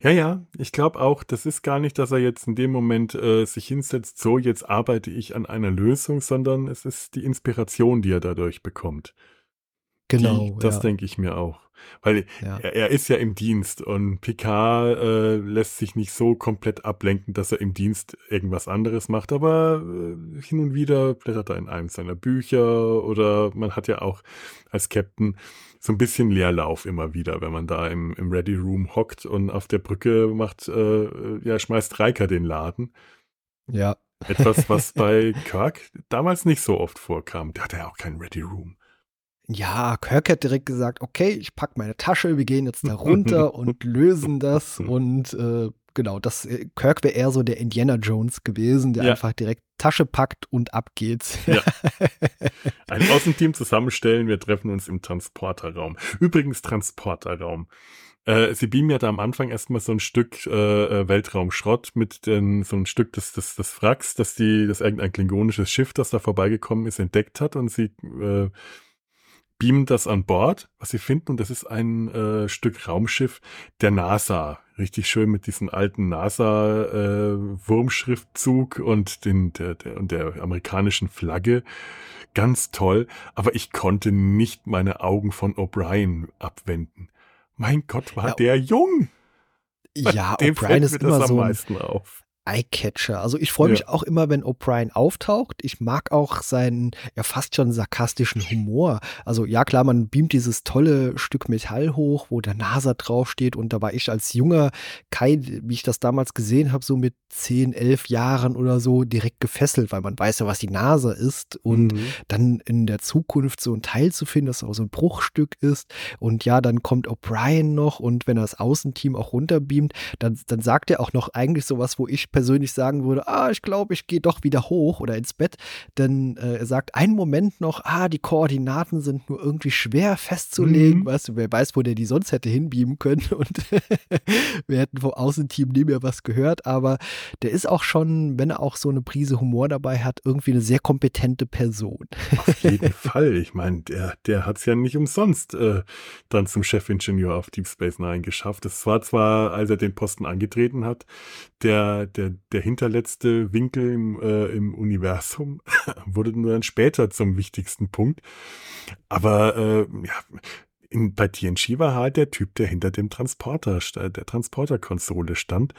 Ja, ja, ich glaube auch, das ist gar nicht, dass er jetzt in dem Moment äh, sich hinsetzt, so jetzt arbeite ich an einer Lösung, sondern es ist die Inspiration, die er dadurch bekommt. Genau. Die, das ja. denke ich mir auch. Weil ja. er, er, ist ja im Dienst und Picard äh, lässt sich nicht so komplett ablenken, dass er im Dienst irgendwas anderes macht, aber äh, hin und wieder blättert er in einem seiner Bücher oder man hat ja auch als Captain so ein bisschen Leerlauf immer wieder, wenn man da im, im Ready Room hockt und auf der Brücke macht, äh, ja, schmeißt Riker den Laden. Ja. Etwas, was bei Kirk damals nicht so oft vorkam. Der hatte ja auch keinen Ready Room. Ja, Kirk hat direkt gesagt, okay, ich packe meine Tasche, wir gehen jetzt da runter und lösen das. Und äh, genau, das äh, Kirk wäre eher so der Indiana Jones gewesen, der ja. einfach direkt Tasche packt und ab geht's. Ja. Ein Außenteam zusammenstellen, wir treffen uns im Transporterraum. Übrigens Transporterraum. Äh, sie beamen ja da am Anfang erstmal so ein Stück äh, äh, Weltraumschrott mit den, so ein Stück des, des, des Wracks, das die, das irgendein klingonisches Schiff, das da vorbeigekommen ist, entdeckt hat und sie äh, beamen das an Bord, was sie finden, und das ist ein äh, Stück Raumschiff der NASA. Richtig schön mit diesem alten NASA-Wurmschriftzug äh, und den der, der, und der amerikanischen Flagge. Ganz toll, aber ich konnte nicht meine Augen von O'Brien abwenden. Mein Gott, war ja, der jung! Ja, O'Brien ist immer so ein, auf. Eyecatcher. Also ich freue mich ja. auch immer, wenn O'Brien auftaucht. Ich mag auch seinen ja fast schon sarkastischen Humor. Also ja klar, man beamt dieses tolle Stück Metall hoch, wo der NASA draufsteht und da war ich als junger Kai, wie ich das damals gesehen habe, so mit 10, 11 Jahren oder so direkt gefesselt, weil man weiß ja, was die NASA ist und mhm. dann in der Zukunft so ein Teil zu finden, das auch so ein Bruchstück ist und ja, dann kommt O'Brien noch und wenn er das Außenteam auch runterbeamt, dann, dann sagt er auch noch eigentlich sowas, wo ich persönlich sagen würde, ah, ich glaube, ich gehe doch wieder hoch oder ins Bett, denn äh, er sagt einen Moment noch, ah, die Koordinaten sind nur irgendwie schwer festzulegen, mhm. weißt du, wer weiß, wo der die sonst hätte hinbeamen können und wir hätten vom Außenteam nie mehr was gehört, aber der ist auch schon, wenn er auch so eine Prise Humor dabei hat, irgendwie eine sehr kompetente Person. Auf jeden Fall, ich meine, der, der hat es ja nicht umsonst äh, dann zum Chefingenieur auf Deep Space Nine geschafft. Es war zwar, als er den Posten angetreten hat, der, der, der hinterletzte Winkel im, äh, im Universum wurde nur dann später zum wichtigsten Punkt. Aber äh, ja, in, bei TNG war halt der Typ, der hinter dem Transporter, der Transporterkonsole stand.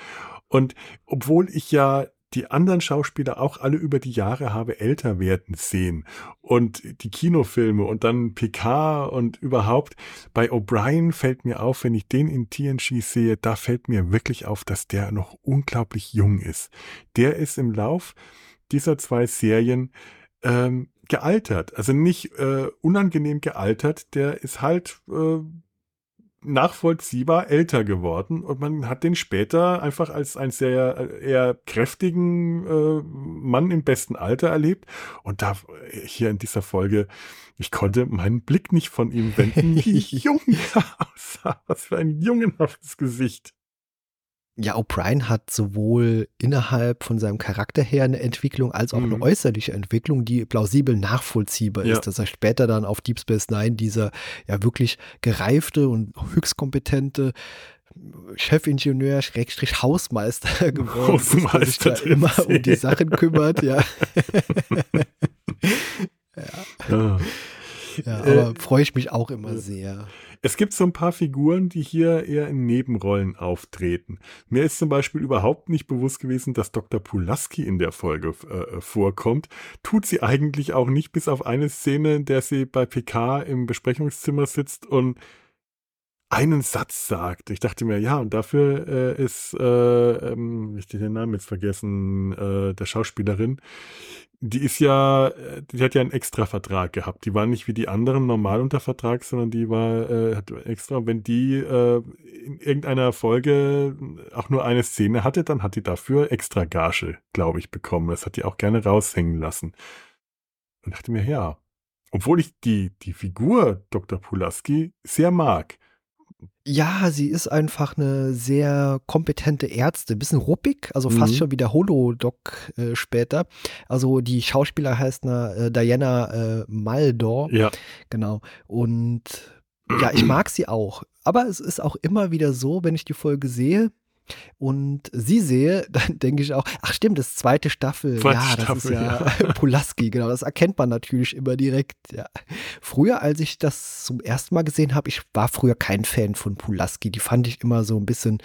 Und obwohl ich ja die anderen Schauspieler auch alle über die Jahre habe älter werden sehen. Und die Kinofilme und dann PK und überhaupt. Bei O'Brien fällt mir auf, wenn ich den in TNG sehe, da fällt mir wirklich auf, dass der noch unglaublich jung ist. Der ist im Lauf dieser zwei Serien ähm, gealtert. Also nicht äh, unangenehm gealtert, der ist halt äh, nachvollziehbar älter geworden und man hat den später einfach als einen sehr eher kräftigen äh, Mann im besten Alter erlebt und da hier in dieser Folge ich konnte meinen Blick nicht von ihm wenden, wie jung er aussah. Was für ein jungenhaftes Gesicht. Ja, O'Brien hat sowohl innerhalb von seinem Charakter her eine Entwicklung als auch mhm. eine äußerliche Entwicklung, die plausibel nachvollziehbar ja. ist, dass er später dann auf Deep Space Nine dieser ja wirklich gereifte und höchst kompetente Chefingenieur, Schrägstrich Hausmeister geworden Hausmeister ist, der sich da immer um die Sachen kümmert, ja. ja. ja. ja aber äh, freue ich mich auch immer sehr. Es gibt so ein paar Figuren, die hier eher in Nebenrollen auftreten. Mir ist zum Beispiel überhaupt nicht bewusst gewesen, dass Dr. Pulaski in der Folge äh, vorkommt. Tut sie eigentlich auch nicht, bis auf eine Szene, in der sie bei PK im Besprechungszimmer sitzt und einen Satz sagt. Ich dachte mir, ja, und dafür äh, ist, äh, ähm, ich den Namen jetzt vergessen, äh, der Schauspielerin, die ist ja, äh, die hat ja einen Extra-Vertrag gehabt. Die war nicht wie die anderen normal unter Vertrag, sondern die war äh, hat extra. Und wenn die äh, in irgendeiner Folge auch nur eine Szene hatte, dann hat die dafür extra Gage, glaube ich, bekommen. Das hat die auch gerne raushängen lassen. Und dachte mir, ja, obwohl ich die, die Figur Dr. Pulaski sehr mag, ja, sie ist einfach eine sehr kompetente Ärztin. Bisschen ruppig, also fast Mhm. schon wie der Holodoc äh, später. Also die Schauspieler heißt na, äh, Diana äh, Maldor, ja, genau. Und ja, ich mag sie auch. Aber es ist auch immer wieder so, wenn ich die Folge sehe und sie sehe, dann denke ich auch, ach stimmt, das ist zweite Staffel. Zweite ja, das Staffel, ist ja, Pulaski, genau. Das erkennt man natürlich immer direkt. Ja. Früher, als ich das zum ersten Mal gesehen habe, ich war früher kein Fan von Pulaski. Die fand ich immer so ein bisschen,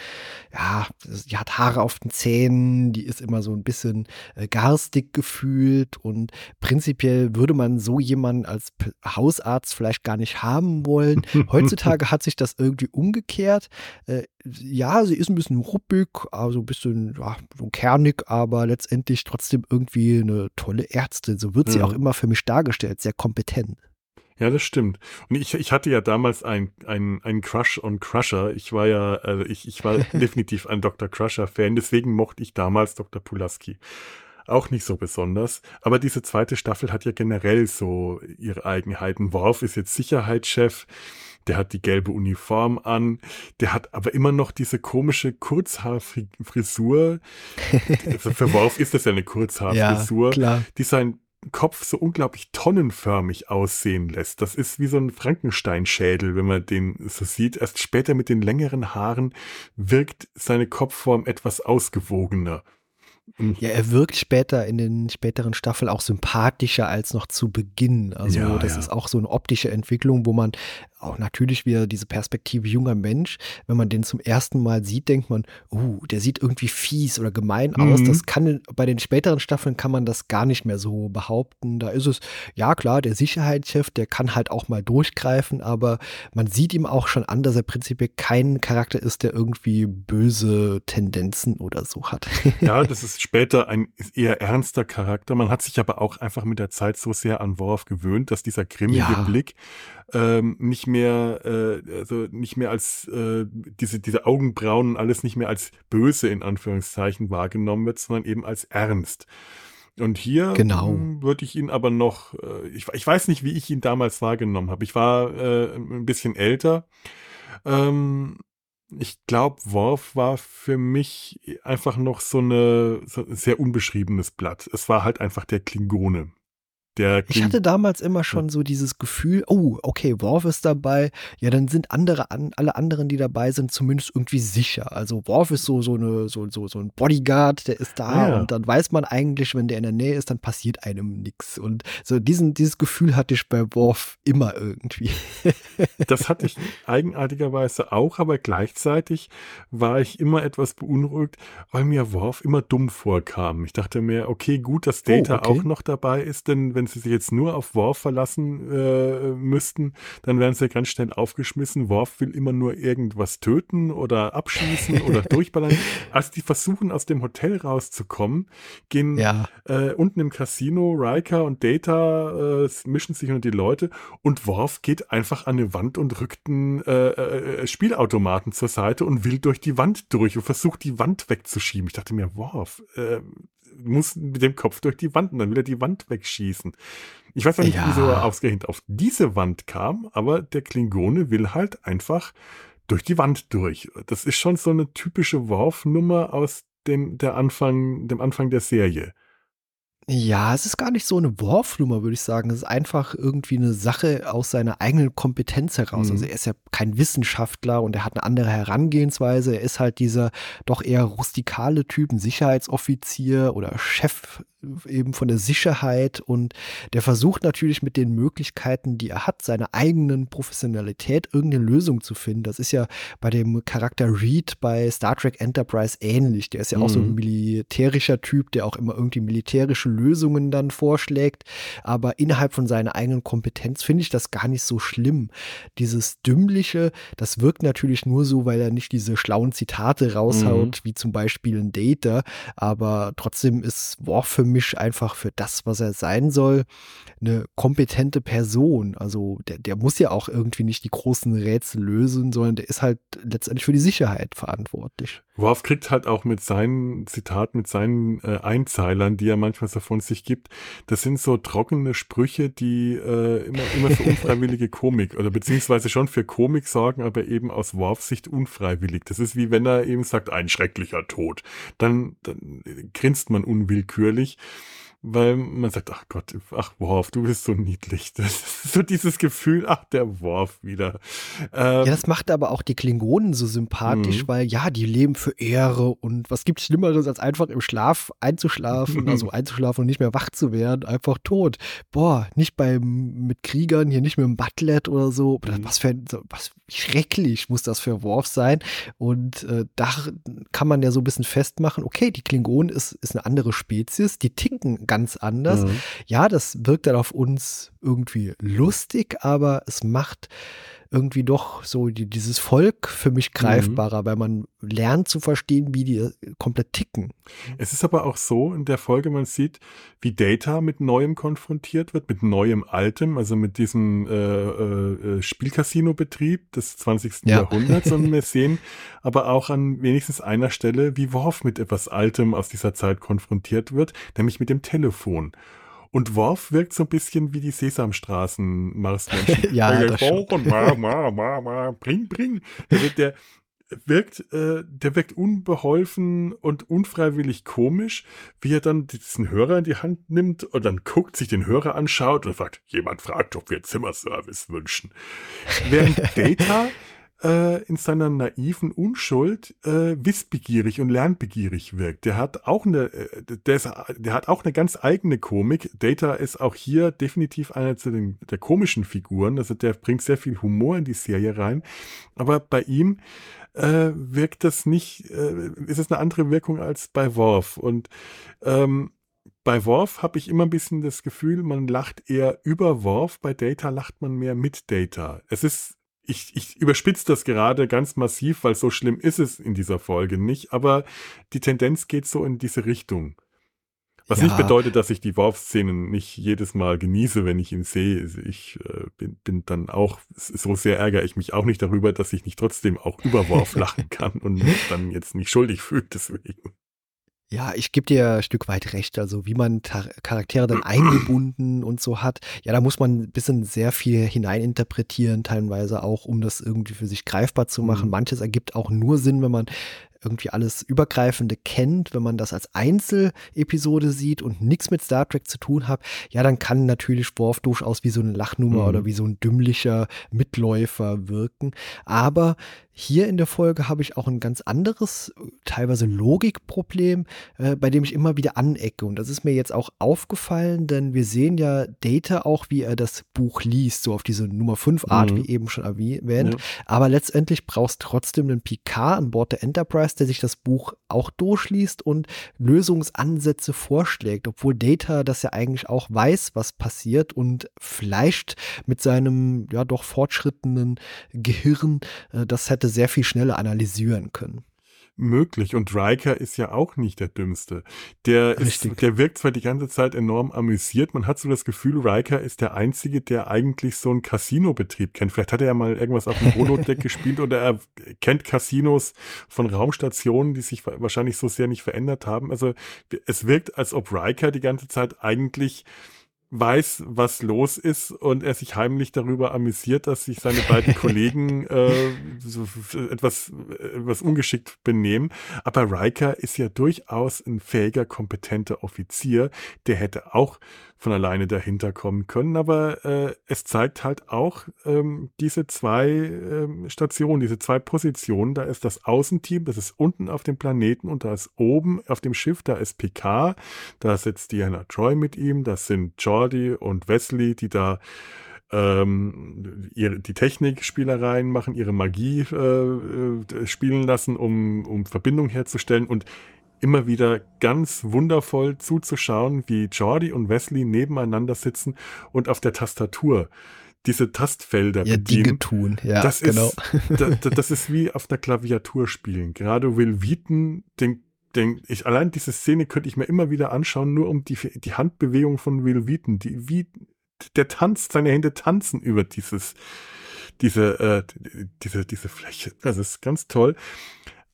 ja, die hat Haare auf den Zähnen, die ist immer so ein bisschen äh, garstig gefühlt und prinzipiell würde man so jemanden als P Hausarzt vielleicht gar nicht haben wollen. Heutzutage hat sich das irgendwie umgekehrt. Äh, ja, sie ist ein bisschen ruppig, also ein bisschen ja, so kernig, aber letztendlich trotzdem irgendwie eine tolle Ärztin. So wird sie Ja. auch immer für mich dargestellt, sehr kompetent. Ja, das stimmt. Und ich, ich hatte ja damals einen ein Crush on Crusher. Ich war ja, also ich, ich war definitiv ein Dr. Crusher-Fan, deswegen mochte ich damals Dr. Pulaski. Auch nicht so besonders. Aber diese zweite Staffel hat ja generell so ihre Eigenheiten. Worf ist jetzt Sicherheitschef. Der hat die gelbe Uniform an. Der hat aber immer noch diese komische Kurzhaarfrisur. Also für Worf ist das ja eine Kurzhaarfrisur klar. die seinen Kopf so unglaublich tonnenförmig aussehen lässt. Das ist wie so ein Frankensteinschädel, wenn man den so sieht. Erst später mit den längeren Haaren wirkt seine Kopfform etwas ausgewogener. Und Ja, er wirkt später in den späteren Staffeln auch sympathischer als noch zu Beginn. Also Ja, das ja. ist auch so eine optische Entwicklung, wo man auch natürlich wieder diese Perspektive junger Mensch, wenn man den zum ersten Mal sieht, denkt man, uh, der sieht irgendwie fies oder gemein aus. Mhm. Das kann bei den späteren Staffeln kann man das gar nicht mehr so behaupten. Da ist es, ja klar, der Sicherheitschef, der kann halt auch mal durchgreifen, aber man sieht ihm auch schon an, dass er prinzipiell kein Charakter ist, der irgendwie böse Tendenzen oder so hat. ja, das ist später ein eher ernster Charakter. Man hat sich aber auch einfach mit der Zeit so sehr an Worf gewöhnt, dass dieser grimmige Ja. Blick ähm, nicht mehr, äh, also nicht mehr als äh, diese, diese Augenbrauen und alles nicht mehr als böse in Anführungszeichen wahrgenommen wird, sondern eben als ernst. Und hier Genau. mh, würde ich ihn aber noch, äh, ich, ich weiß nicht, wie ich ihn damals wahrgenommen habe. Ich war äh, ein bisschen älter. Ähm, ich glaube, Worf war für mich einfach noch so eine so ein sehr unbeschriebenes Blatt. Es war halt einfach der Klingone. Der Ich hatte damals immer schon so dieses Gefühl, oh, okay, Worf ist dabei, ja, dann sind andere an, alle anderen, die dabei sind, zumindest irgendwie sicher. Also Worf ist so so eine so so so ein Bodyguard, der ist da Ah, ja. und dann weiß man eigentlich, wenn der in der Nähe ist, dann passiert einem nichts und so diesen dieses Gefühl hatte ich bei Worf immer irgendwie. Das hatte ich eigenartigerweise auch, aber gleichzeitig war ich immer etwas beunruhigt, weil mir Worf immer dumm vorkam. Ich dachte mir, okay, gut, dass Data okay. auch noch dabei ist, denn wenn sie sich jetzt nur auf Worf verlassen äh, müssten, dann wären sie ganz schnell aufgeschmissen. Worf will immer nur irgendwas töten oder abschießen oder durchballern. Als die versuchen, aus dem Hotel rauszukommen, gehen Ja, äh, unten im Casino, Riker und Data äh, mischen sich unter die Leute und Worf geht einfach an eine Wand und rückt einen äh, äh, Spielautomaten zur Seite und will durch die Wand durch und versucht die Wand wegzuschieben. Ich dachte mir, Worf, äh, muss mit dem Kopf durch die Wand und dann will er die Wand wegschießen. Ich weiß auch nicht, Ja. wieso er ausgerechnet auf diese Wand kam, aber der Klingone will halt einfach durch die Wand durch. Das ist schon so eine typische Worf-Nummer aus dem, der Anfang, dem Anfang der Serie. Ja, es ist gar nicht so eine Worfnummer, würde ich sagen. Es ist einfach irgendwie eine Sache aus seiner eigenen Kompetenz heraus. Mhm. Also er ist ja kein Wissenschaftler und er hat eine andere Herangehensweise. Er ist halt dieser doch eher rustikale Typ, ein Sicherheitsoffizier oder Chef eben von der Sicherheit und der versucht natürlich mit den Möglichkeiten, die er hat, seiner eigenen Professionalität irgendeine Lösung zu finden. Das ist ja bei dem Charakter Reed bei Star Trek Enterprise ähnlich. Der ist ja auch so ein Mhm. militärischer Typ, der auch immer irgendwie militärische Lösungen dann vorschlägt. Aber innerhalb von seiner eigenen Kompetenz finde ich das gar nicht so schlimm. Dieses Dümmliche, das wirkt natürlich nur so, weil er nicht diese schlauen Zitate raushaut, mhm. wie zum Beispiel ein Data. Aber trotzdem ist Worf für mich einfach für das, was er sein soll, eine kompetente Person. Also der, der muss ja auch irgendwie nicht die großen Rätsel lösen, sondern der ist halt letztendlich für die Sicherheit verantwortlich. Worf kriegt halt auch mit seinen Zitaten, mit seinen äh, Einzeilern, die er manchmal so von sich gibt, das sind so trockene Sprüche, die äh, immer, immer für unfreiwillige Komik oder beziehungsweise schon für Komik sorgen, aber eben aus Worfs Sicht unfreiwillig. Das ist wie wenn er eben sagt, ein schrecklicher Tod. Dann, dann grinst man unwillkürlich weil man sagt, ach Gott, ach Worf, du bist so niedlich. Das ist so dieses Gefühl, ach der Worf wieder. Ähm, ja, das macht aber auch die Klingonen so sympathisch, mhm. weil ja, die leben für Ehre und was gibt Schlimmeres, als einfach im Schlaf einzuschlafen, also einzuschlafen und nicht mehr wach zu werden, einfach tot. Boah, nicht beim mit Kriegern, hier nicht mit dem Butlet oder so. Mhm. Was für ein, was schrecklich muss das für Worf sein. Und äh, da kann man ja so ein bisschen festmachen, okay, die Klingonen ist, ist eine andere Spezies, die ticken ganz anders. Mhm. Ja, das wirkt dann auf uns irgendwie lustig, aber es macht irgendwie doch so die, dieses Volk für mich mhm. greifbarer, mhm. weil man lernt zu verstehen, wie die komplett ticken. Es ist aber auch so in der Folge, man sieht, wie Data mit Neuem konfrontiert wird, mit Neuem Altem, also mit diesem äh, äh, Spielcasino-Betrieb des 20. Ja. Jahrhunderts. Und wir sehen aber auch an wenigstens einer Stelle, wie Worf mit etwas Altem aus dieser Zeit konfrontiert wird, nämlich mit dem Telefon. Und Worf wirkt so ein bisschen wie die Sesamstraßen Marsmenschen. ja, das und ma, ma, ma, ma, bring, bring. Der, der wirkt, äh, der wirkt unbeholfen und unfreiwillig komisch, wie er dann diesen Hörer in die Hand nimmt und dann guckt, sich den Hörer anschaut und fragt, jemand fragt, ob wir Zimmerservice wünschen. Während Data äh, in seiner naiven Unschuld äh, wissbegierig und lernbegierig wirkt. Der hat auch eine, äh, der, ist, der hat auch eine ganz eigene Komik. Data ist auch hier definitiv einer zu den, der komischen Figuren. Also der bringt sehr viel Humor in die Serie rein. Aber bei ihm äh, wirkt das nicht, äh, ist es eine andere Wirkung als bei Worf. Und ähm, bei Worf habe ich immer ein bisschen das Gefühl, man lacht eher über Worf, bei Data lacht man mehr mit Data. Es ist ich, ich überspitze das gerade ganz massiv, weil so schlimm ist es in dieser Folge nicht, aber die Tendenz geht so in diese Richtung. Was ja. nicht bedeutet, dass ich die Worf-Szenen nicht jedes Mal genieße, wenn ich ihn sehe. Ich äh, bin, bin dann auch, so sehr ärgere ich mich auch nicht darüber, dass ich nicht trotzdem auch über Worf lachen kann und mich dann jetzt nicht schuldig fühlt deswegen. Ja, ich gebe dir ein Stück weit recht. Also wie man Charaktere dann eingebunden und so hat, ja, da muss man ein bisschen sehr viel hineininterpretieren, teilweise auch, um das irgendwie für sich greifbar zu machen. Mhm. Manches ergibt auch nur Sinn, wenn man irgendwie alles Übergreifende kennt, wenn man das als Einzelepisode sieht und nichts mit Star Trek zu tun hat, ja, dann kann natürlich Worf durchaus wie so eine Lachnummer mhm. oder wie so ein dümmlicher Mitläufer wirken. Aber hier in der Folge habe ich auch ein ganz anderes, teilweise Logikproblem, äh, bei dem ich immer wieder anecke. Und das ist mir jetzt auch aufgefallen, denn wir sehen ja Data auch, wie er das Buch liest, so auf diese Nummer 5 Art, mhm. wie eben schon erwähnt. Mhm. Aber letztendlich brauchst trotzdem einen Picard an Bord der Enterprise, der sich das Buch auch durchliest und Lösungsansätze vorschlägt, obwohl Data das ja eigentlich auch weiß, was passiert und vielleicht mit seinem ja doch fortschrittenden Gehirn äh, das hätte hätte sehr viel schneller analysieren können möglich. Und Riker ist ja auch nicht der Dümmste. Der, ist, der wirkt zwar die ganze Zeit enorm amüsiert. Man hat so das Gefühl, Riker ist der Einzige, der eigentlich so einen Casino-Betrieb kennt. Vielleicht hat er ja mal irgendwas auf dem Holodeck gespielt oder er kennt Casinos von Raumstationen, die sich wahrscheinlich so sehr nicht verändert haben. Also es wirkt, als ob Riker die ganze Zeit eigentlich weiß, was los ist und er sich heimlich darüber amüsiert, dass sich seine beiden Kollegen äh, so etwas, etwas ungeschickt benehmen. Aber Riker ist ja durchaus ein fähiger, kompetenter Offizier. Der hätte auch von alleine dahinter kommen können. Aber äh, es zeigt halt auch ähm, diese zwei ähm, Stationen, diese zwei Positionen. Da ist das Außenteam, das ist unten auf dem Planeten und da ist oben auf dem Schiff, da ist Picard, da sitzt Diana Troy mit ihm, das sind Jordi und Wesley, die da ähm, ihre, die Technikspielereien machen, ihre Magie äh, äh, spielen lassen, um, um Verbindung herzustellen. Und immer wieder ganz wundervoll zuzuschauen, wie Jordi und Wesley nebeneinander sitzen und auf der Tastatur diese Tastfelder ja, bedienen. Dinge tun. Ja, das genau. Ist, da, das ist wie auf der Klaviatur spielen. Gerade Will Wheaton, den, den, ich, allein diese Szene könnte ich mir immer wieder anschauen, nur um die, die Handbewegung von Will Wheaton, die, wie, der tanzt, seine Hände tanzen über dieses, diese, äh, diese, diese Fläche. Das ist ganz toll.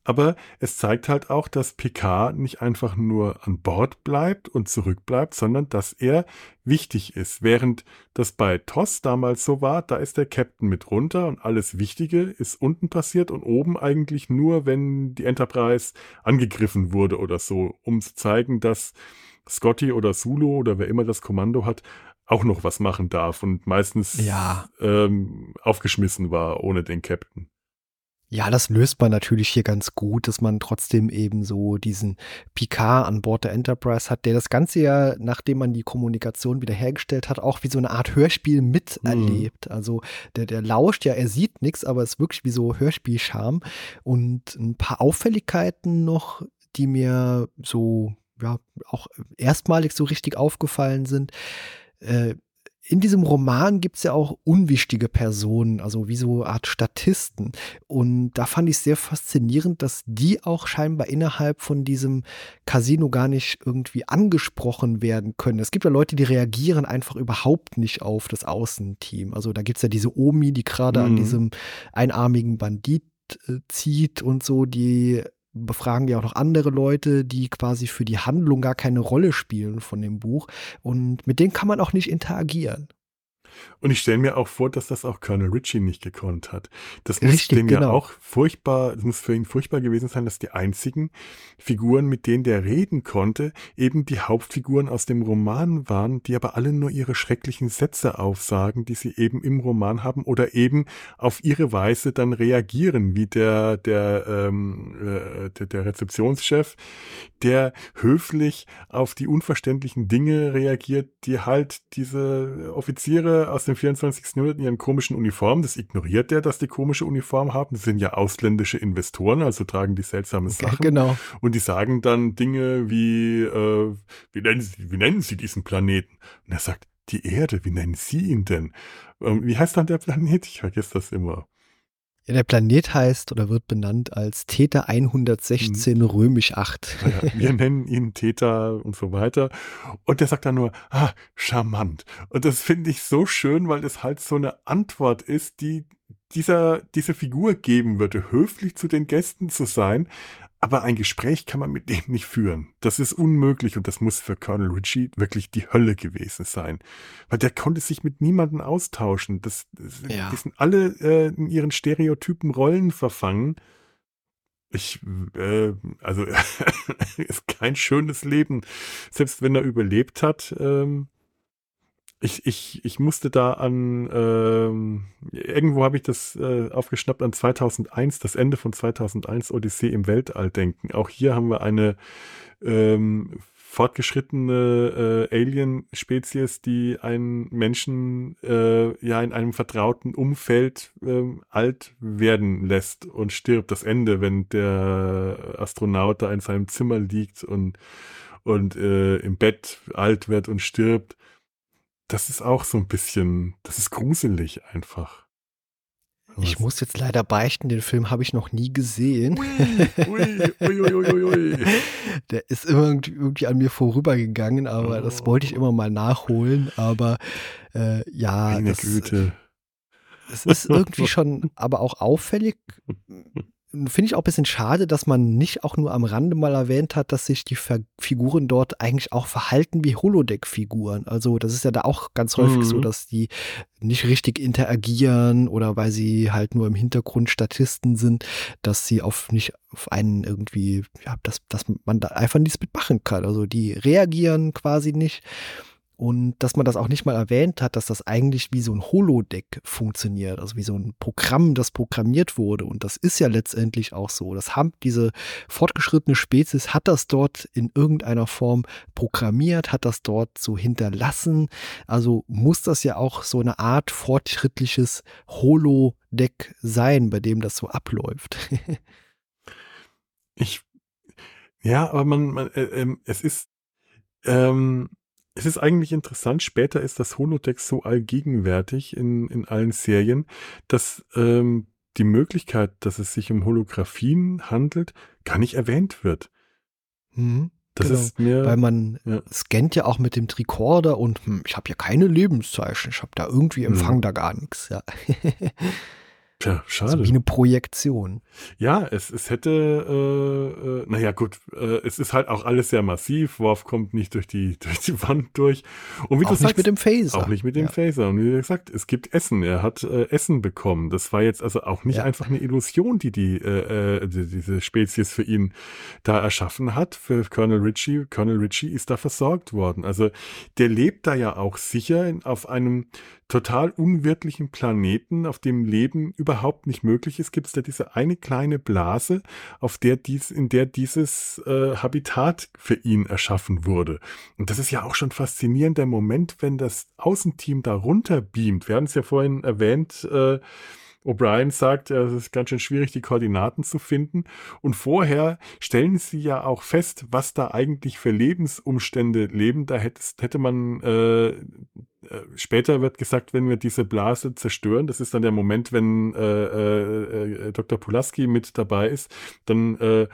Aber es zeigt halt auch, dass Picard nicht einfach nur an Bord bleibt und zurückbleibt, sondern dass er wichtig ist. Während das bei TOS damals so war, da ist der Captain mit runter und alles Wichtige ist unten passiert und oben eigentlich nur, wenn die Enterprise angegriffen wurde oder so, um zu zeigen, dass Scotty oder Sulu oder wer immer das Kommando hat, auch noch was machen darf und meistens ja. ähm, aufgeschmissen war ohne den Captain. Ja, das löst man natürlich hier ganz gut, dass man trotzdem eben so diesen Picard an Bord der Enterprise hat, der das Ganze ja, nachdem man die Kommunikation wiederhergestellt hat, auch wie so eine Art Hörspiel miterlebt. Mhm. Also der, der lauscht ja, er sieht nichts, aber es ist wirklich wie so Hörspielscham. Und ein paar Auffälligkeiten noch, die mir so, ja, auch erstmalig so richtig aufgefallen sind. Äh, in diesem Roman gibt es ja auch unwichtige Personen, also wie so eine Art Statisten. Und da fand ich sehr faszinierend, dass die auch scheinbar innerhalb von diesem Casino gar nicht irgendwie angesprochen werden können. Es gibt ja Leute, die reagieren einfach überhaupt nicht auf das Außenteam. Also da gibt es ja diese Omi, die gerade mhm. an diesem einarmigen Bandit äh, zieht und so, die befragen ja auch noch andere Leute, die quasi für die Handlung gar keine Rolle spielen von dem Buch. Und mit denen kann man auch nicht interagieren. Und ich stelle mir auch vor, dass das auch Colonel Ritchie nicht gekonnt hat. Das muss Richtig, dem genau. ja auch furchtbar, das muss für ihn furchtbar gewesen sein, dass die einzigen Figuren, mit denen der reden konnte, eben die Hauptfiguren aus dem Roman waren, die aber alle nur ihre schrecklichen Sätze aufsagen, die sie eben im Roman haben oder eben auf ihre Weise dann reagieren, wie der, der, ähm, äh, der, der Rezeptionschef, der höflich auf die unverständlichen Dinge reagiert, die halt diese Offiziere aus dem 24. Jahrhundert in ihren komischen Uniformen, das ignoriert der, dass die komische Uniform haben. Das sind ja ausländische Investoren, also tragen die seltsame Sachen. Genau. Und die sagen dann Dinge wie, äh, wie, nennen sie, wie nennen sie diesen Planeten? Und er sagt, die Erde, wie nennen Sie ihn denn? Ähm, wie heißt dann der Planet? Ich vergesse das immer. Der Planet heißt oder wird benannt als Theta 116 mhm. römisch 8. Ja, wir nennen ihn Theta und so weiter. Und der sagt dann nur, ah, charmant. Und das finde ich so schön, weil es halt so eine Antwort ist, die dieser, diese Figur geben würde, höflich zu den Gästen zu sein, aber ein Gespräch kann man mit dem nicht führen. Das ist unmöglich und das muss für Colonel Ritchie wirklich die Hölle gewesen sein. Weil der konnte sich mit niemandem austauschen. Das, das ja. Die sind alle äh, in ihren stereotypen Rollen verfangen. Ich, äh, also, ist kein schönes Leben. Selbst wenn er überlebt hat, ähm, ich, ich, ich musste da an, ähm, irgendwo habe ich das äh, aufgeschnappt an 2001, das Ende von 2001 Odyssee im Weltall denken. Auch hier haben wir eine ähm, fortgeschrittene äh, Alien-Spezies, die einen Menschen äh, ja in einem vertrauten Umfeld äh, alt werden lässt und stirbt. Das Ende, wenn der Astronaut da in seinem Zimmer liegt und, und äh, im Bett alt wird und stirbt das ist auch so ein bisschen, das ist gruselig einfach. Ich muss jetzt leider beichten, den Film habe ich noch nie gesehen. Ui, ui, ui, ui, Der ist immer irgendwie an mir vorübergegangen, aber oh. das wollte ich immer mal nachholen. Aber äh, ja, Meine das, Güte. Es ist irgendwie schon aber auch auffällig, finde ich auch ein bisschen schade, dass man nicht auch nur am Rande mal erwähnt hat, dass sich die Figuren dort eigentlich auch verhalten wie Holodeck-Figuren. Also das ist ja da auch ganz häufig mhm. so, dass die nicht richtig interagieren oder weil sie halt nur im Hintergrund Statisten sind, dass sie auf nicht auf einen irgendwie, ja, dass, dass man da einfach nichts mitmachen kann. Also die reagieren quasi nicht. Und dass man das auch nicht mal erwähnt hat, dass das eigentlich wie so ein Holodeck funktioniert, also wie so ein Programm, das programmiert wurde. Und das ist ja letztendlich auch so. Das haben diese fortgeschrittene Spezies, hat das dort in irgendeiner Form programmiert, hat das dort so hinterlassen. Also muss das ja auch so eine Art fortschrittliches Holodeck sein, bei dem das so abläuft. ich Ja, aber man, man äh, ähm, es ist, ähm, es ist eigentlich interessant. Später ist das Holodeck so allgegenwärtig in, in allen Serien, dass ähm, die Möglichkeit, dass es sich um Holographien handelt, gar nicht erwähnt wird. Mhm. Das genau, ist mir. Weil man ja. scannt ja auch mit dem Tricorder und hm, ich habe ja keine Lebenszeichen. Ich habe da irgendwie Empfang mhm. da gar nichts. Ja. Tja, schade. So wie eine Projektion. Ja, es, es hätte, äh, äh, naja gut, äh, es ist halt auch alles sehr massiv. Worf kommt nicht durch die, durch die Wand durch. Und wie auch du nicht sagst, mit dem Phaser. Auch nicht mit dem ja. Phaser. Und wie gesagt, es gibt Essen. Er hat äh, Essen bekommen. Das war jetzt also auch nicht ja. einfach eine Illusion, die, die, äh, äh, die diese Spezies für ihn da erschaffen hat. Für Colonel Ritchie. Colonel Ritchie ist da versorgt worden. Also der lebt da ja auch sicher in, auf einem total unwirtlichen Planeten, auf dem Leben überhaupt nicht möglich ist, gibt es da diese eine kleine Blase, auf der dies, in der dieses äh, Habitat für ihn erschaffen wurde. Und das ist ja auch schon faszinierend, der Moment, wenn das Außenteam da runterbeamt. Wir haben es ja vorhin erwähnt, äh, O'Brien sagt, es ist ganz schön schwierig, die Koordinaten zu finden. Und vorher stellen sie ja auch fest, was da eigentlich für Lebensumstände leben. Da hätte, man, äh, äh, später wird gesagt, wenn wir diese Blase zerstören, das ist dann der Moment, wenn äh, äh, äh Dr. Pulaski mit dabei ist, dann äh,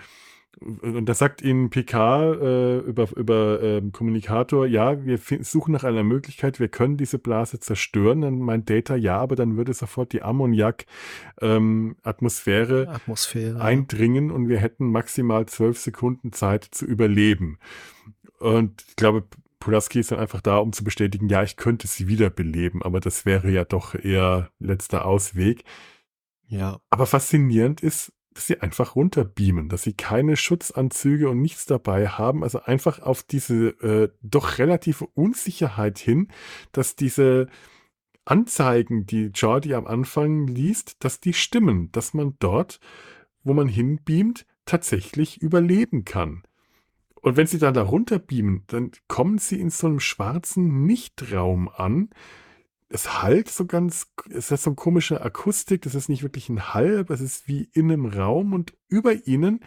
und da sagt ihnen PK äh, über, über äh, Kommunikator, ja, wir suchen nach einer Möglichkeit, wir können diese Blase zerstören. Dann meint Data, ja, aber dann würde sofort die Ammoniak-Atmosphäre ähm, Atmosphäre, eindringen und wir hätten maximal zwölf Sekunden Zeit zu überleben. Und ich glaube, Pulaski ist dann einfach da, um zu bestätigen, ja, ich könnte sie wiederbeleben, aber das wäre ja doch eher letzter Ausweg. Ja. Aber faszinierend ist, dass sie einfach runterbeamen, dass sie keine Schutzanzüge und nichts dabei haben, also einfach auf diese äh, doch relative Unsicherheit hin, dass diese Anzeigen, die Jordi am Anfang liest, dass die stimmen, dass man dort, wo man hinbeamt, tatsächlich überleben kann. Und wenn sie dann da runterbeamen, dann kommen sie in so einem schwarzen Nichtraum an, es halt so ganz, es hat so eine komische Akustik, das ist nicht wirklich ein Hall, aber es ist wie in einem Raum und über ihnen,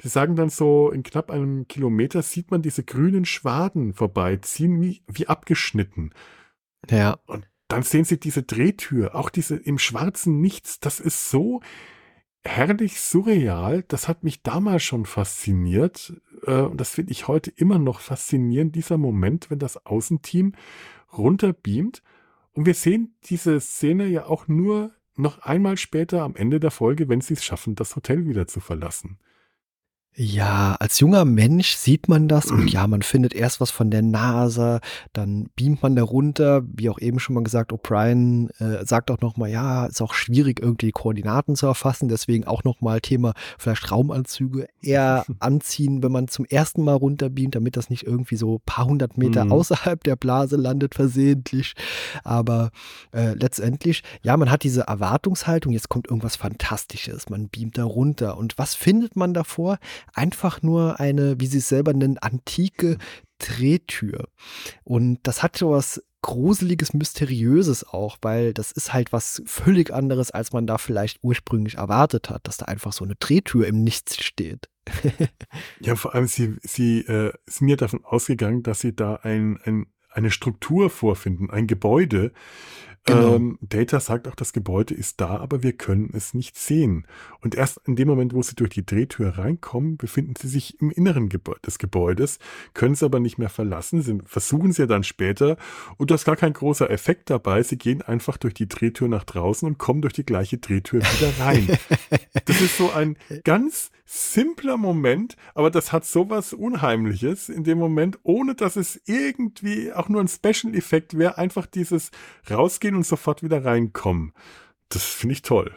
sie sagen dann so, in knapp einem Kilometer sieht man diese grünen Schwaden vorbeiziehen, wie, wie abgeschnitten. Ja. Und dann sehen sie diese Drehtür, auch diese im schwarzen Nichts, das ist so herrlich surreal, das hat mich damals schon fasziniert äh, und das finde ich heute immer noch faszinierend, dieser Moment, wenn das Außenteam runterbeamt und wir sehen diese Szene ja auch nur noch einmal später am Ende der Folge, wenn sie es schaffen, das Hotel wieder zu verlassen. Ja, als junger Mensch sieht man das und ja, man findet erst was von der NASA, dann beamt man da runter, wie auch eben schon mal gesagt, O'Brien äh, sagt auch nochmal, ja, ist auch schwierig irgendwie Koordinaten zu erfassen, deswegen auch nochmal Thema vielleicht Raumanzüge eher anziehen, wenn man zum ersten Mal runterbeamt, damit das nicht irgendwie so paar hundert Meter mhm. außerhalb der Blase landet versehentlich, aber äh, letztendlich, ja, man hat diese Erwartungshaltung, jetzt kommt irgendwas Fantastisches, man beamt da runter. Und was findet man davor? Einfach nur eine, wie sie es selber nennen, antike Drehtür. Und das hat so was Gruseliges, Mysteriöses auch, weil das ist halt was völlig anderes, als man da vielleicht ursprünglich erwartet hat, dass da einfach so eine Drehtür im Nichts steht. ja, vor allem, sie, sie äh, sind ja davon ausgegangen, dass sie da ein, ein, eine Struktur vorfinden, ein Gebäude, Genau. Ähm, Data sagt auch, das Gebäude ist da, aber wir können es nicht sehen. Und erst in dem Moment, wo sie durch die Drehtür reinkommen, befinden sie sich im Inneren des Gebäudes, können es aber nicht mehr verlassen, sie versuchen sie ja dann später und da ist gar kein großer Effekt dabei. Sie gehen einfach durch die Drehtür nach draußen und kommen durch die gleiche Drehtür wieder rein. das ist so ein ganz simpler Moment, aber das hat sowas Unheimliches in dem Moment, ohne dass es irgendwie auch nur ein Special-Effekt wäre, einfach dieses rausgehen und sofort wieder reinkommen. Das finde ich toll.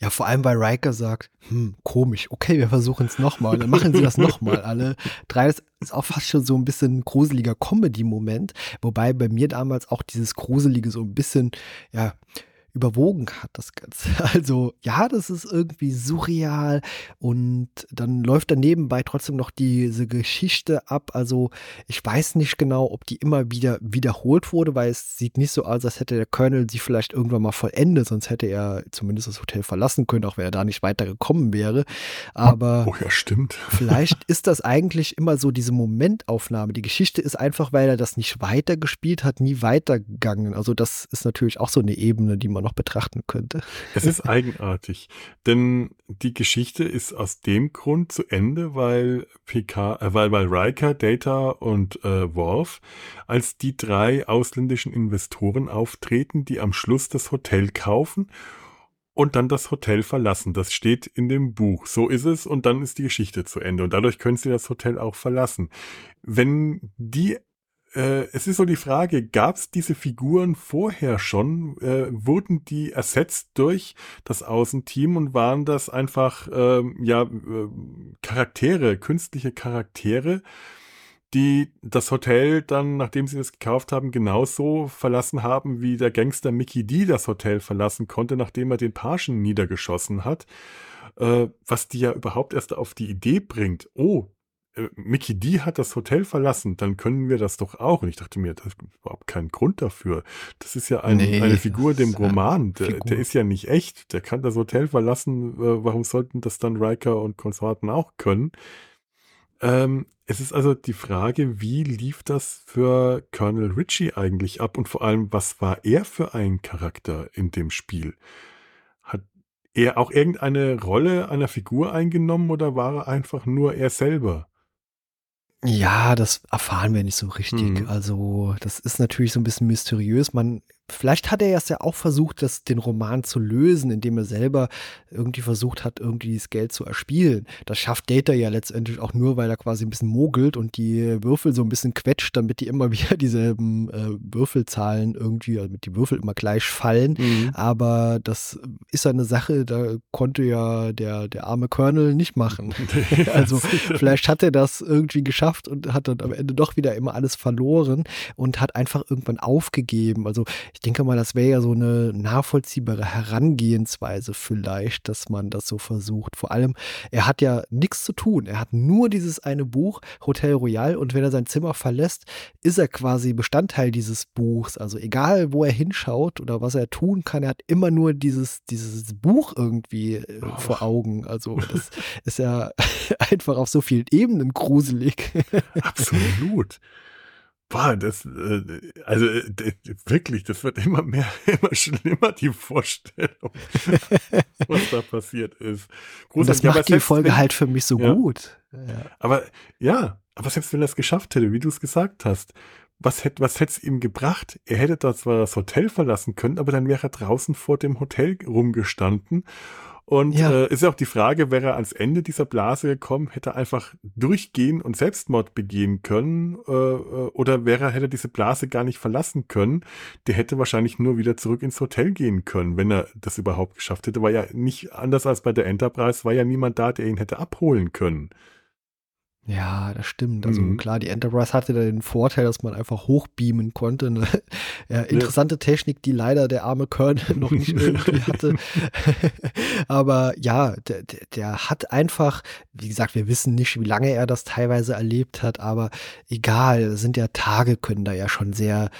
Ja, vor allem, weil Riker sagt, hm, komisch, okay, wir versuchen es nochmal. Dann machen sie das nochmal alle. Drei das ist auch fast schon so ein bisschen gruseliger Comedy-Moment. Wobei bei mir damals auch dieses Gruselige so ein bisschen, ja, überwogen hat, das Ganze. Also ja, das ist irgendwie surreal und dann läuft da nebenbei trotzdem noch diese Geschichte ab. Also ich weiß nicht genau, ob die immer wieder wiederholt wurde, weil es sieht nicht so aus, als hätte der Colonel sie vielleicht irgendwann mal vollendet, sonst hätte er zumindest das Hotel verlassen können, auch wenn er da nicht weiter gekommen wäre. Aber oh ja, stimmt. vielleicht ist das eigentlich immer so diese Momentaufnahme. Die Geschichte ist einfach, weil er das nicht weitergespielt hat, nie weitergegangen. Also das ist natürlich auch so eine Ebene, die man noch betrachten könnte. Es ist eigenartig, denn die Geschichte ist aus dem Grund zu Ende, weil PK, äh, weil, weil Riker, Data und äh, Worf als die drei ausländischen Investoren auftreten, die am Schluss das Hotel kaufen und dann das Hotel verlassen. Das steht in dem Buch. So ist es und dann ist die Geschichte zu Ende und dadurch können sie das Hotel auch verlassen. Wenn die äh, es ist so die Frage, gab es diese Figuren vorher schon? Äh, wurden die ersetzt durch das Außenteam und waren das einfach äh, ja Charaktere, künstliche Charaktere, die das Hotel dann, nachdem sie das gekauft haben, genauso verlassen haben, wie der Gangster Mickey D das Hotel verlassen konnte, nachdem er den Pagen niedergeschossen hat? Äh, was die ja überhaupt erst auf die Idee bringt, oh, äh, Mickey D hat das Hotel verlassen, dann können wir das doch auch. Und ich dachte mir, das ist überhaupt keinen Grund dafür. Das ist ja ein, nee, eine Figur dem Roman. Der, der, ist ja nicht echt. Der kann das Hotel verlassen. Äh, warum sollten das dann Riker und Konsorten auch können? Ähm, es ist also die Frage, wie lief das für Colonel Ritchie eigentlich ab und vor allem, was war er für ein Charakter in dem Spiel? Hat er auch irgendeine Rolle einer Figur eingenommen oder war er einfach nur er selber? Ja, das erfahren wir nicht so richtig. Mhm. Also, das ist natürlich so ein bisschen mysteriös. Man Vielleicht hat er es ja auch versucht, das, den Roman zu lösen, indem er selber irgendwie versucht hat, irgendwie das Geld zu erspielen. Das schafft Data ja letztendlich auch nur, weil er quasi ein bisschen mogelt und die Würfel so ein bisschen quetscht, damit die immer wieder dieselben äh, Würfelzahlen irgendwie, damit die Würfel immer gleich fallen. Mhm. Aber das ist ja eine Sache, da konnte ja der, der arme Colonel nicht machen. also vielleicht hat er das irgendwie geschafft und hat dann am Ende doch wieder immer alles verloren und hat einfach irgendwann aufgegeben. Also ich denke mal, das wäre ja so eine nachvollziehbare Herangehensweise vielleicht, dass man das so versucht. Vor allem, er hat ja nichts zu tun. Er hat nur dieses eine Buch, Hotel Royal, und wenn er sein Zimmer verlässt, ist er quasi Bestandteil dieses Buchs. Also egal, wo er hinschaut oder was er tun kann, er hat immer nur dieses, dieses Buch irgendwie oh. vor Augen. Also das ist ja einfach auf so vielen Ebenen gruselig. Absolut. Boah, das, äh, also äh, wirklich, das wird immer mehr, immer schlimmer, die Vorstellung, was da passiert ist. Und das macht die Folge wenn, halt für mich so ja, gut. Ja. Aber ja, aber selbst wenn er es geschafft hätte, wie du es gesagt hast, was hätte was es ihm gebracht? Er hätte da zwar das Hotel verlassen können, aber dann wäre er draußen vor dem Hotel rumgestanden und ja. äh, ist ja auch die Frage, wäre er ans Ende dieser Blase gekommen, hätte er einfach durchgehen und Selbstmord begehen können äh, äh, oder wäre hätte er diese Blase gar nicht verlassen können, der hätte wahrscheinlich nur wieder zurück ins Hotel gehen können, wenn er das überhaupt geschafft hätte. War ja nicht anders als bei der Enterprise, war ja niemand da, der ihn hätte abholen können. Ja, das stimmt. Also mhm. klar, die Enterprise hatte da den Vorteil, dass man einfach hochbeamen konnte. Ne? Ja, interessante ja. Technik, die leider der arme Colonel noch nicht irgendwie hatte. Aber ja, der, der hat einfach, wie gesagt, wir wissen nicht, wie lange er das teilweise erlebt hat, aber egal, sind ja Tage, können da ja schon sehr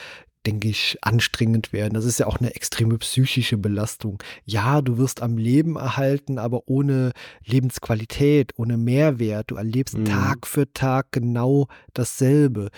denke ich, anstrengend werden. Das ist ja auch eine extreme psychische Belastung. Ja, du wirst am Leben erhalten, aber ohne Lebensqualität, ohne Mehrwert. Du erlebst mhm. Tag für Tag genau dasselbe.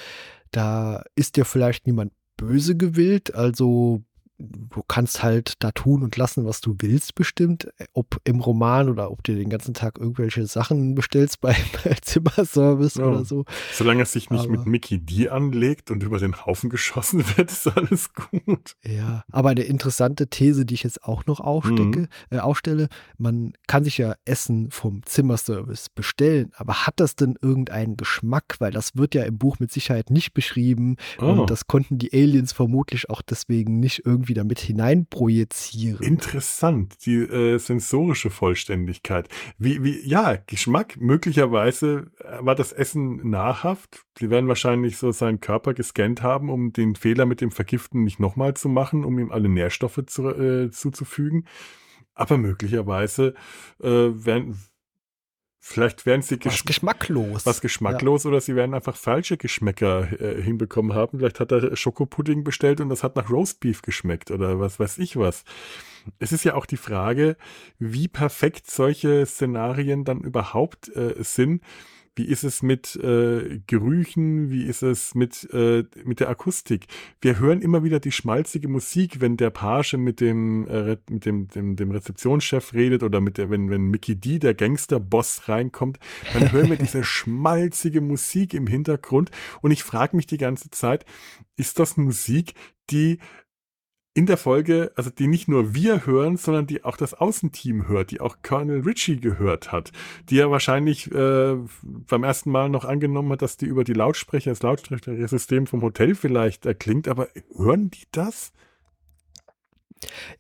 Da ist dir vielleicht niemand böse gewillt, also du kannst halt da tun und lassen, was du willst, bestimmt. Ob im Roman oder ob du den ganzen Tag irgendwelche Sachen bestellst beim Zimmerservice ja. oder so. Solange es sich nicht aber, mit Mickey D anlegt und über den Haufen geschossen wird, ist alles gut. Ja, aber eine interessante These, die ich jetzt auch noch aufstecke, mhm. äh, aufstelle, man kann sich ja Essen vom Zimmerservice bestellen, aber hat das denn irgendeinen Geschmack? Weil das wird ja im Buch mit Sicherheit nicht beschrieben oh. und das konnten die Aliens vermutlich auch deswegen nicht irgendwie irgendwie damit hineinprojizieren. Interessant, die äh, sensorische Vollständigkeit. Wie, wie, ja, Geschmack, möglicherweise war das Essen nahrhaft. Sie werden wahrscheinlich so seinen Körper gescannt haben, um den Fehler mit dem Vergiften nicht nochmal zu machen, um ihm alle Nährstoffe zu, äh, zuzufügen. Aber möglicherweise äh, werden, Vielleicht werden sie was geschmacklos. Was geschmacklos ja. oder sie werden einfach falsche Geschmäcker äh, hinbekommen haben. Vielleicht hat er Schokopudding bestellt und das hat nach Roastbeef geschmeckt oder was weiß ich was. Es ist ja auch die Frage, wie perfekt solche Szenarien dann überhaupt äh, sind wie ist es mit äh, Gerüchen? Wie ist es mit, äh, mit der Akustik? Wir hören immer wieder die schmalzige Musik, wenn der Page mit dem, äh, mit dem, dem, dem Rezeptionschef redet oder mit der, wenn, wenn Mickey D, der Gangsterboss, reinkommt, dann hören wir diese schmalzige Musik im Hintergrund. Und ich frage mich die ganze Zeit, ist das Musik, die in der Folge, also die nicht nur wir hören, sondern die auch das Außenteam hört, die auch Colonel Ritchie gehört hat, die er wahrscheinlich äh, beim ersten Mal noch angenommen hat, dass die über die Lautsprecher, das Lautsprechersystem vom Hotel vielleicht erklingt, aber hören die das?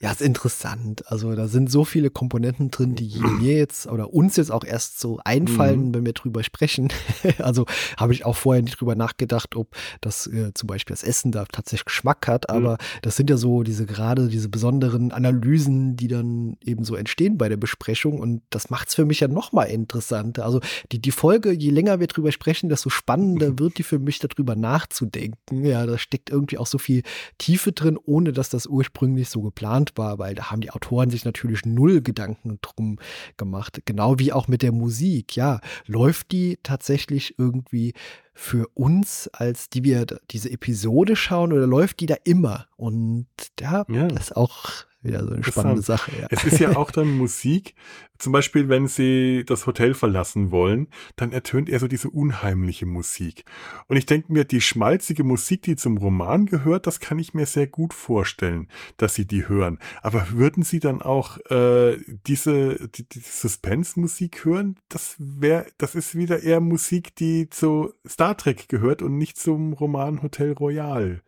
Ja, ist interessant. Also da sind so viele Komponenten drin, die mir jetzt oder uns jetzt auch erst so einfallen, mhm. wenn wir drüber sprechen. also habe ich auch vorher nicht drüber nachgedacht, ob das äh, zum Beispiel das Essen da tatsächlich Geschmack hat. Aber mhm. das sind ja so diese gerade diese besonderen Analysen, die dann eben so entstehen bei der Besprechung. Und das macht es für mich ja noch mal interessanter. Also die, die Folge, je länger wir drüber sprechen, desto spannender wird die für mich darüber nachzudenken. Ja, da steckt irgendwie auch so viel Tiefe drin, ohne dass das ursprünglich so geplant war, weil da haben die Autoren sich natürlich null Gedanken drum gemacht. Genau wie auch mit der Musik. Ja, läuft die tatsächlich irgendwie für uns, als die wir diese Episode schauen, oder läuft die da immer? Und ja, ja. das ist auch wieder so eine spannende Sache. Ja. Es ist ja auch dann Musik, zum Beispiel, wenn sie das Hotel verlassen wollen, dann ertönt er so diese unheimliche Musik. Und ich denke mir, die schmalzige Musik, die zum Roman gehört, das kann ich mir sehr gut vorstellen, dass sie die hören. Aber würden sie dann auch äh, diese die, die Suspense-Musik hören? Das wäre, das ist wieder eher Musik, die zu Star Trek gehört und nicht zum Roman Hotel Royal.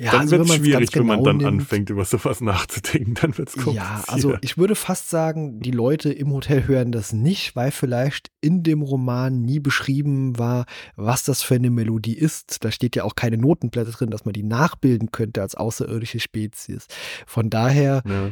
Ja, dann also wird es schwierig, genau wenn man dann nimmt, anfängt, über sowas nachzudenken. Dann wird es kompliziert. Ja, also ich würde fast sagen, die Leute im Hotel hören das nicht, weil vielleicht in dem Roman nie beschrieben war, was das für eine Melodie ist. Da steht ja auch keine Notenblätter drin, dass man die nachbilden könnte als außerirdische Spezies. Von daher, ja,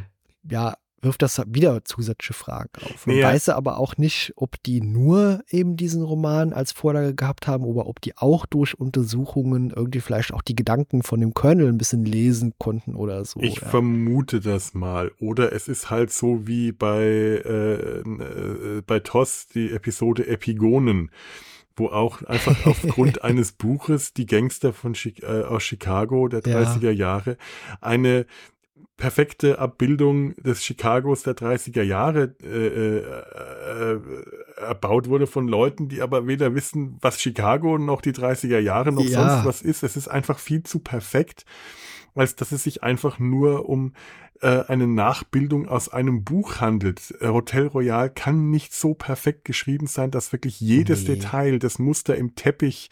ja wirft das wieder zusätzliche Fragen auf. Man ja. weiß aber auch nicht, ob die nur eben diesen Roman als Vorlage gehabt haben oder ob die auch durch Untersuchungen irgendwie vielleicht auch die Gedanken von dem Colonel ein bisschen lesen konnten oder so. Ich ja. vermute das mal. Oder es ist halt so wie bei, äh, äh, bei TOS die Episode Epigonen wo auch einfach aufgrund eines Buches die Gangster von äh, aus Chicago der 30er ja. Jahre eine perfekte Abbildung des Chicagos der 30er Jahre äh, äh, äh, erbaut wurde von Leuten, die aber weder wissen, was Chicago noch die 30er Jahre noch ja. sonst was ist. Es ist einfach viel zu perfekt, als dass es sich einfach nur um äh, eine Nachbildung aus einem Buch handelt. Äh, Hotel Royal kann nicht so perfekt geschrieben sein, dass wirklich jedes nee. Detail, das Muster im Teppich,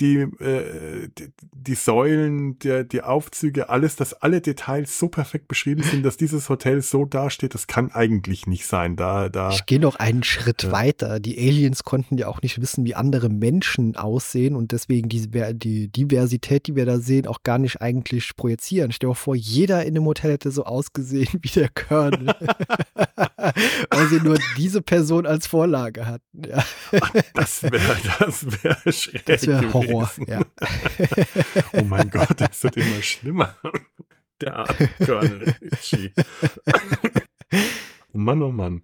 die, äh, die, die, Säulen, der, die Aufzüge, alles, dass alle Details so perfekt beschrieben sind, dass dieses Hotel so dasteht, das kann eigentlich nicht sein. Da, da, ich gehe noch einen Schritt ja. weiter. Die Aliens konnten ja auch nicht wissen, wie andere Menschen aussehen und deswegen die, die Diversität, die wir da sehen, auch gar nicht eigentlich projizieren. Stell dir vor, jeder in dem Hotel hätte so aus ausgesehen wie der Colonel. Weil sie nur diese Person als Vorlage hatten. Ja. das wäre das wär schräg. Das wäre Horror, ja. oh mein Gott, das wird immer schlimmer. Der arme Colonel Richie. oh Mann, oh Mann.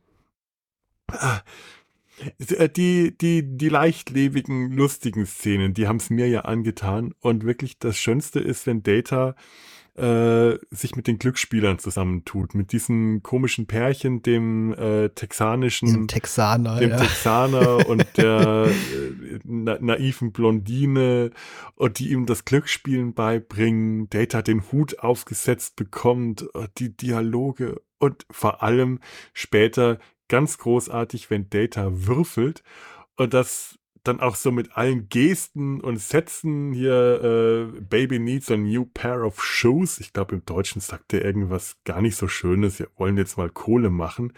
Die, die, die leichtlebigen, lustigen Szenen, die haben es mir ja angetan. Und wirklich das Schönste ist, wenn Data äh, sich mit den Glücksspielern zusammentut, mit diesem komischen Pärchen, dem äh, texanischen, dem Texaner, dem ja. Texaner und der äh, na naiven Blondine und die ihm das Glücksspielen beibringen, Data den Hut aufgesetzt bekommt, äh, die Dialoge und vor allem später ganz großartig, wenn Data würfelt und das dann auch so mit allen Gesten und Sätzen hier, äh, Baby needs a new pair of shoes. Ich glaube, im Deutschen sagt er irgendwas gar nicht so Schönes. Wir wollen jetzt mal Kohle machen.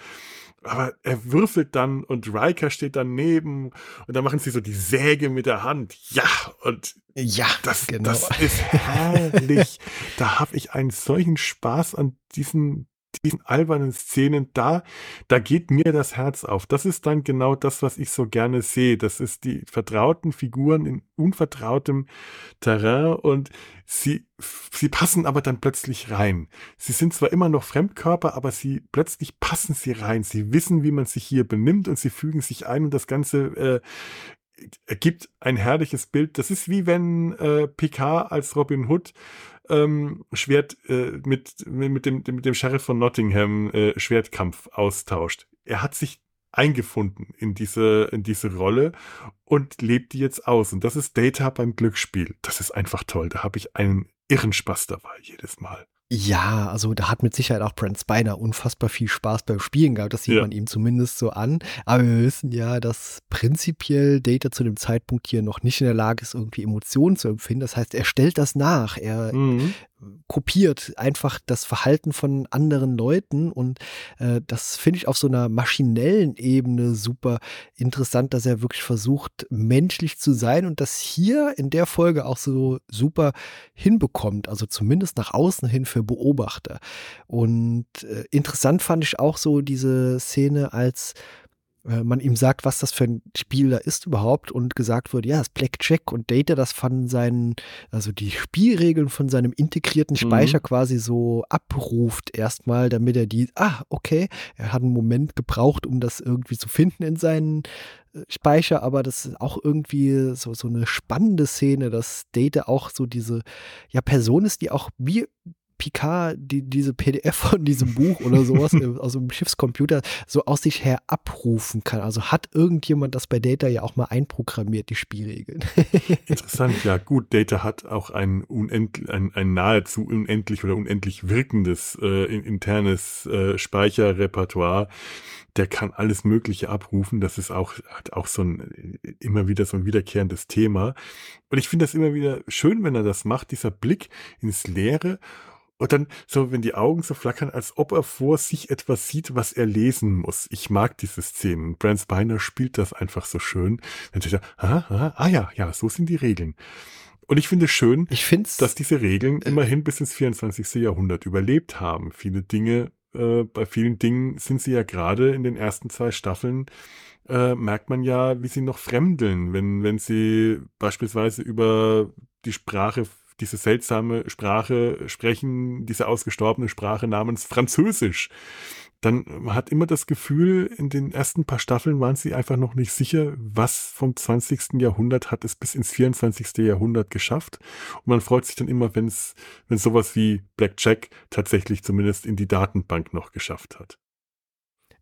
Aber er würfelt dann und Riker steht daneben und dann machen sie so die Säge mit der Hand. Ja, und ja, das, genau. das ist herrlich. da habe ich einen solchen Spaß an diesen diesen albernen Szenen, da, da geht mir das Herz auf. Das ist dann genau das, was ich so gerne sehe. Das ist die vertrauten Figuren in unvertrautem Terrain und sie, sie passen aber dann plötzlich rein. Sie sind zwar immer noch Fremdkörper, aber sie, plötzlich passen sie rein. Sie wissen, wie man sich hier benimmt und sie fügen sich ein und das Ganze, äh, ergibt ein herrliches Bild. Das ist wie wenn äh, Picard als Robin Hood ähm, Schwert äh, mit, mit, dem, mit dem Sheriff von Nottingham äh, Schwertkampf austauscht. Er hat sich eingefunden in diese, in diese Rolle und lebt die jetzt aus. Und das ist Data beim Glücksspiel. Das ist einfach toll. Da habe ich einen irren Spaß dabei jedes Mal. Ja, also da hat mit Sicherheit auch Brent Spiner unfassbar viel Spaß beim Spielen gehabt. Das sieht ja. man ihm zumindest so an. Aber wir wissen ja, dass prinzipiell Data zu dem Zeitpunkt hier noch nicht in der Lage ist, irgendwie Emotionen zu empfinden. Das heißt, er stellt das nach. Er mhm kopiert einfach das Verhalten von anderen Leuten und äh, das finde ich auf so einer maschinellen Ebene super interessant, dass er wirklich versucht, menschlich zu sein und das hier in der Folge auch so super hinbekommt, also zumindest nach außen hin für Beobachter. Und äh, interessant fand ich auch so diese Szene, als man ihm sagt, was das für ein Spiel da ist überhaupt und gesagt wird, ja, das Blackjack und Data das von seinen, also die Spielregeln von seinem integrierten mhm. Speicher mhm. quasi so abruft erstmal, damit er die, ah, okay, er hat einen Moment gebraucht, um das irgendwie zu finden in seinen äh, Speicher, aber das ist auch irgendwie so, so eine spannende Szene, dass Data auch so diese ja, Person ist, die auch wie Picard die, diese PDF von diesem Buch oder sowas aus dem Schiffscomputer so aus sich her abrufen kann. Also hat irgendjemand das bei Data ja auch mal einprogrammiert, die Spielregeln. Interessant, ja gut, Data hat auch ein, unendlich, ein, ein nahezu unendlich oder unendlich wirkendes äh, internes äh, Speicherrepertoire der kann alles Mögliche abrufen. Das ist auch, hat auch so ein, immer wieder so ein wiederkehrendes Thema. Und ich finde das immer wieder schön, wenn er das macht, dieser Blick ins Leere und dann so, wenn die Augen so flackern, als ob er vor sich etwas sieht, was er lesen muss. Ich mag diese Szenen. Brand Spiner spielt das einfach so schön. Dann steht er, ah, ah, ah ja, ja, so sind die Regeln. Und ich finde es schön, ich find's, dass diese Regeln äh, immerhin bis ins 24. Jahrhundert überlebt haben. Viele Dinge, äh, bei vielen Dingen sind sie ja gerade in den ersten zwei Staffeln äh, merkt man ja, wie sie noch fremdeln, wenn, wenn sie beispielsweise über die Sprache diese seltsame Sprache sprechen, diese ausgestorbene Sprache namens Französisch. Dann hat immer das Gefühl, in den ersten paar Staffeln waren sie einfach noch nicht sicher, was vom 20. Jahrhundert hat es bis ins 24. Jahrhundert geschafft. Und man freut sich dann immer, wenn es, wenn sowas wie Blackjack tatsächlich zumindest in die Datenbank noch geschafft hat.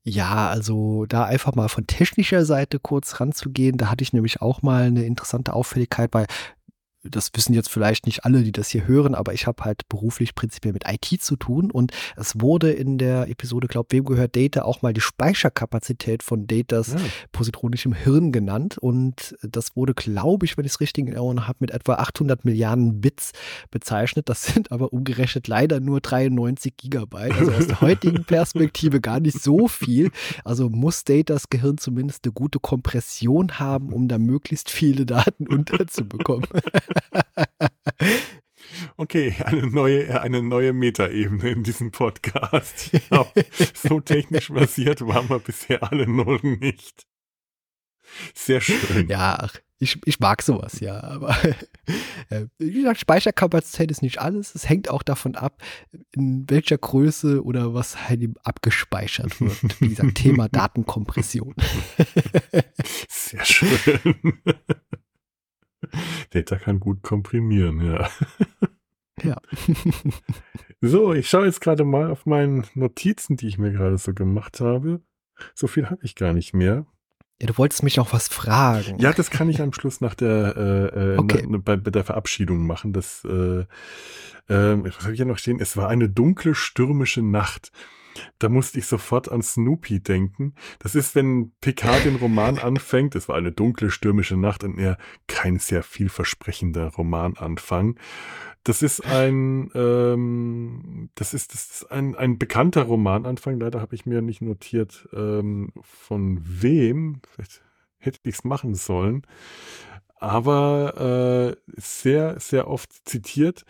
Ja, also da einfach mal von technischer Seite kurz ranzugehen, da hatte ich nämlich auch mal eine interessante Auffälligkeit bei das wissen jetzt vielleicht nicht alle, die das hier hören, aber ich habe halt beruflich prinzipiell mit IT zu tun und es wurde in der Episode, glaub, wem gehört Data, auch mal die Speicherkapazität von Datas ja. positronischem Hirn genannt und das wurde, glaube ich, wenn ich es richtig in Erinnerung habe, mit etwa 800 Milliarden Bits bezeichnet. Das sind aber umgerechnet leider nur 93 Gigabyte, also aus der heutigen Perspektive gar nicht so viel. Also muss Datas Gehirn zumindest eine gute Kompression haben, um da möglichst viele Daten unterzubekommen. Okay, eine neue, eine neue Metaebene in diesem Podcast. Ja, so technisch basiert waren wir bisher alle noch nicht. Sehr schön. Ja, ich, ich mag sowas, ja. Aber äh, wie gesagt, Speicherkapazität ist nicht alles. Es hängt auch davon ab, in welcher Größe oder was halt eben abgespeichert wird. Wie gesagt, Thema Datenkompression. Sehr schön. Data kann gut komprimieren, ja. Ja. so, ich schaue jetzt gerade mal auf meine Notizen, die ich mir gerade so gemacht habe. So viel habe ich gar nicht mehr. Ja, du wolltest mich noch was fragen. Ja, das kann ich am Schluss nach der äh, äh okay. na, bei, bei, der Verabschiedung machen. Das, äh, äh, was habe ich ja noch stehen? Es war eine dunkle, stürmische Nacht. Da musste ich sofort an Snoopy denken. Das ist, wenn Picard den Roman anfängt. Es war eine dunkle, stürmische Nacht und er kein sehr vielversprechender Romananfang. Das ist ein, ähm, das ist, das ist ein, ein bekannter Romananfang. Leider habe ich mir nicht notiert, ähm, von wem. Vielleicht hätte ich es machen sollen. Aber äh, sehr, sehr oft zitiert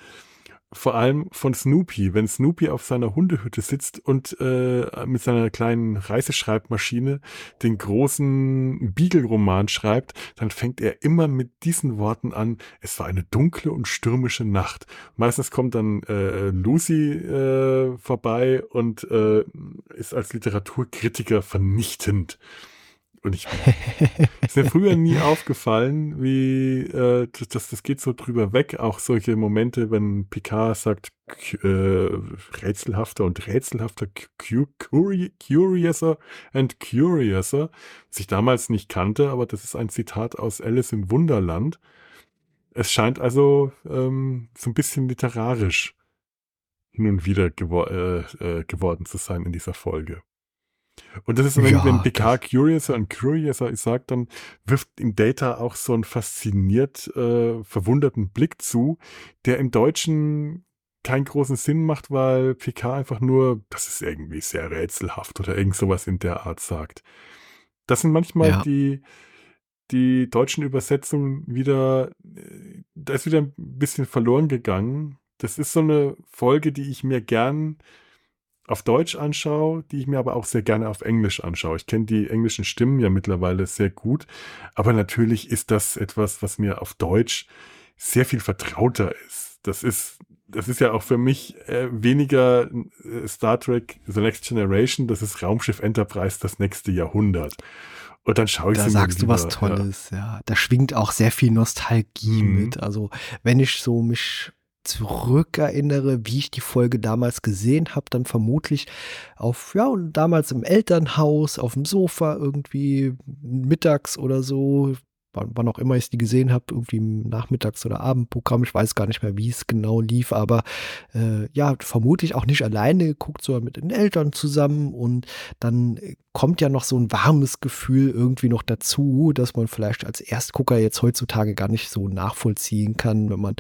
vor allem von Snoopy. Wenn Snoopy auf seiner Hundehütte sitzt und äh, mit seiner kleinen Reiseschreibmaschine den großen Beagle-Roman schreibt, dann fängt er immer mit diesen Worten an, es war eine dunkle und stürmische Nacht. Meistens kommt dann äh, Lucy äh, vorbei und äh, ist als Literaturkritiker vernichtend. Und ich ist mir früher nie aufgefallen, wie äh, das, das geht so drüber weg. Auch solche Momente, wenn Picard sagt, äh, rätselhafter und rätselhafter, curiouser and curiouser, was ich damals nicht kannte, aber das ist ein Zitat aus Alice im Wunderland. Es scheint also ähm, so ein bisschen literarisch hin und wieder gewor äh, äh, geworden zu sein in dieser Folge. Und das ist, wenn, ja, wenn Picard Curiouser und Curiouser sagt, dann wirft ihm Data auch so einen fasziniert, äh, verwunderten Blick zu, der im Deutschen keinen großen Sinn macht, weil Picard einfach nur, das ist irgendwie sehr rätselhaft oder irgend sowas in der Art sagt. Das sind manchmal ja. die, die deutschen Übersetzungen wieder, äh, da ist wieder ein bisschen verloren gegangen. Das ist so eine Folge, die ich mir gern auf Deutsch anschaue, die ich mir aber auch sehr gerne auf Englisch anschaue. Ich kenne die englischen Stimmen ja mittlerweile sehr gut, aber natürlich ist das etwas, was mir auf Deutsch sehr viel vertrauter ist. Das ist das ist ja auch für mich äh, weniger äh, Star Trek The Next Generation, das ist Raumschiff Enterprise das nächste Jahrhundert. Und dann schaue ich Da sagst du was Tolles, ja. ja. Da schwingt auch sehr viel Nostalgie mhm. mit. Also, wenn ich so mich zurückerinnere, wie ich die Folge damals gesehen habe, dann vermutlich auf, ja, damals im Elternhaus, auf dem Sofa irgendwie mittags oder so, wann auch immer ich die gesehen habe, irgendwie im Nachmittags- oder Abendprogramm, ich weiß gar nicht mehr, wie es genau lief, aber äh, ja, vermutlich auch nicht alleine geguckt, sondern mit den Eltern zusammen und dann kommt ja noch so ein warmes Gefühl irgendwie noch dazu, dass man vielleicht als Erstgucker jetzt heutzutage gar nicht so nachvollziehen kann, wenn man,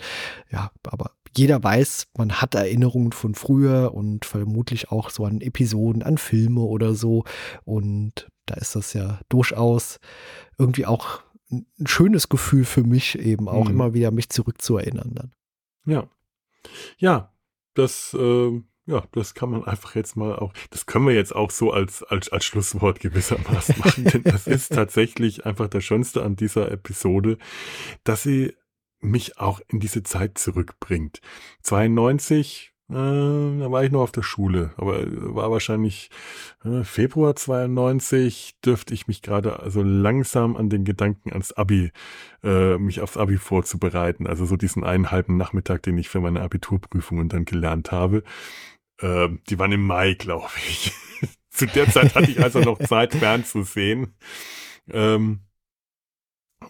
ja, aber jeder weiß, man hat Erinnerungen von früher und vermutlich auch so an Episoden, an Filme oder so und da ist das ja durchaus irgendwie auch ein schönes Gefühl für mich eben auch mhm. immer wieder mich zurückzuerinnern dann. Ja. Ja, das, äh, ja, das kann man einfach jetzt mal auch, das können wir jetzt auch so als, als, als Schlusswort gewissermaßen machen, denn das ist tatsächlich einfach das Schönste an dieser Episode, dass sie mich auch in diese Zeit zurückbringt. 92, äh, da war ich noch auf der Schule, aber war wahrscheinlich äh, Februar 92 dürfte ich mich gerade also langsam an den Gedanken ans Abi, äh, mich aufs Abi vorzubereiten. Also so diesen einen halben Nachmittag, den ich für meine Abiturprüfungen dann gelernt habe. Äh, die waren im Mai, glaube ich. Zu der Zeit hatte ich also noch Zeit, fernzusehen. Ähm,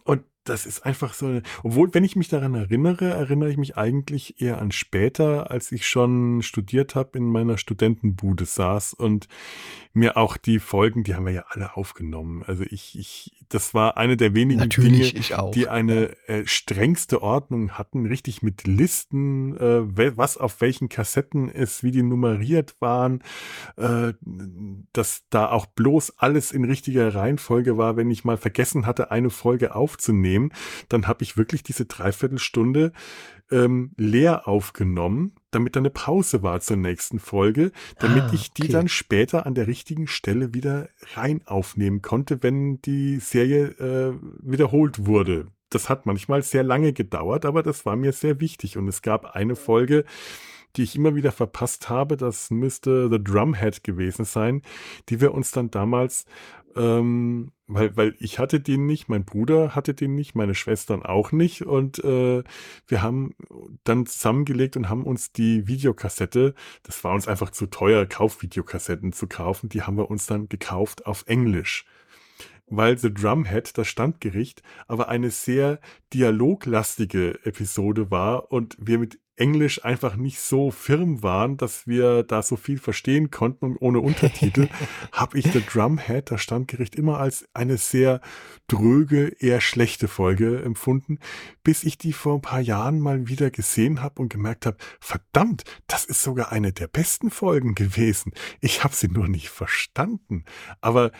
und das ist einfach so, eine, obwohl, wenn ich mich daran erinnere, erinnere ich mich eigentlich eher an später, als ich schon studiert habe, in meiner Studentenbude saß und mir auch die Folgen, die haben wir ja alle aufgenommen. Also ich, ich, das war eine der wenigen Natürlich, Dinge, die eine äh, strengste Ordnung hatten, richtig mit Listen, äh, was auf welchen Kassetten ist, wie die nummeriert waren, äh, dass da auch bloß alles in richtiger Reihenfolge war, wenn ich mal vergessen hatte, eine Folge aufzunehmen, dann habe ich wirklich diese Dreiviertelstunde ähm, leer aufgenommen, damit da eine Pause war zur nächsten Folge, damit ah, ich die dann später an der richtigen Stelle wieder rein aufnehmen konnte, wenn die Serie äh, wiederholt wurde. Das hat manchmal sehr lange gedauert, aber das war mir sehr wichtig. Und es gab eine Folge, die ich immer wieder verpasst habe. Das müsste The Drumhead gewesen sein, die wir uns dann damals ähm, weil, weil ich hatte den nicht, mein Bruder hatte den nicht, meine Schwestern auch nicht. Und äh, wir haben dann zusammengelegt und haben uns die Videokassette, das war uns einfach zu teuer, Kaufvideokassetten zu kaufen, die haben wir uns dann gekauft auf Englisch. Weil The Drumhead, das Standgericht, aber eine sehr dialoglastige Episode war und wir mit Englisch einfach nicht so firm waren, dass wir da so viel verstehen konnten und ohne Untertitel, habe ich The Drumhead, das Standgericht, immer als eine sehr dröge, eher schlechte Folge empfunden, bis ich die vor ein paar Jahren mal wieder gesehen habe und gemerkt habe, verdammt, das ist sogar eine der besten Folgen gewesen. Ich habe sie nur nicht verstanden. Aber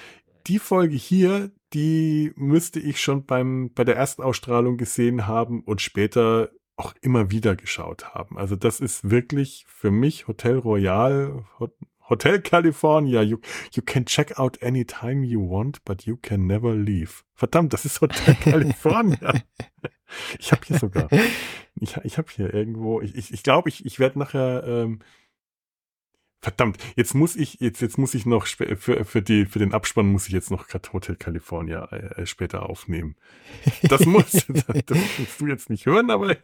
die Folge hier, die müsste ich schon beim, bei der ersten Ausstrahlung gesehen haben und später auch immer wieder geschaut haben. Also das ist wirklich für mich Hotel Royal, Hotel California. You, you can check out anytime you want, but you can never leave. Verdammt, das ist Hotel California. ich habe hier sogar, ich, ich habe hier irgendwo, ich glaube, ich, ich, glaub, ich, ich werde nachher ähm, Verdammt, jetzt muss ich, jetzt, jetzt muss ich noch für, für, die, für den Abspann muss ich jetzt noch Hotel California äh, später aufnehmen. Das muss, das, das musst du jetzt nicht hören, aber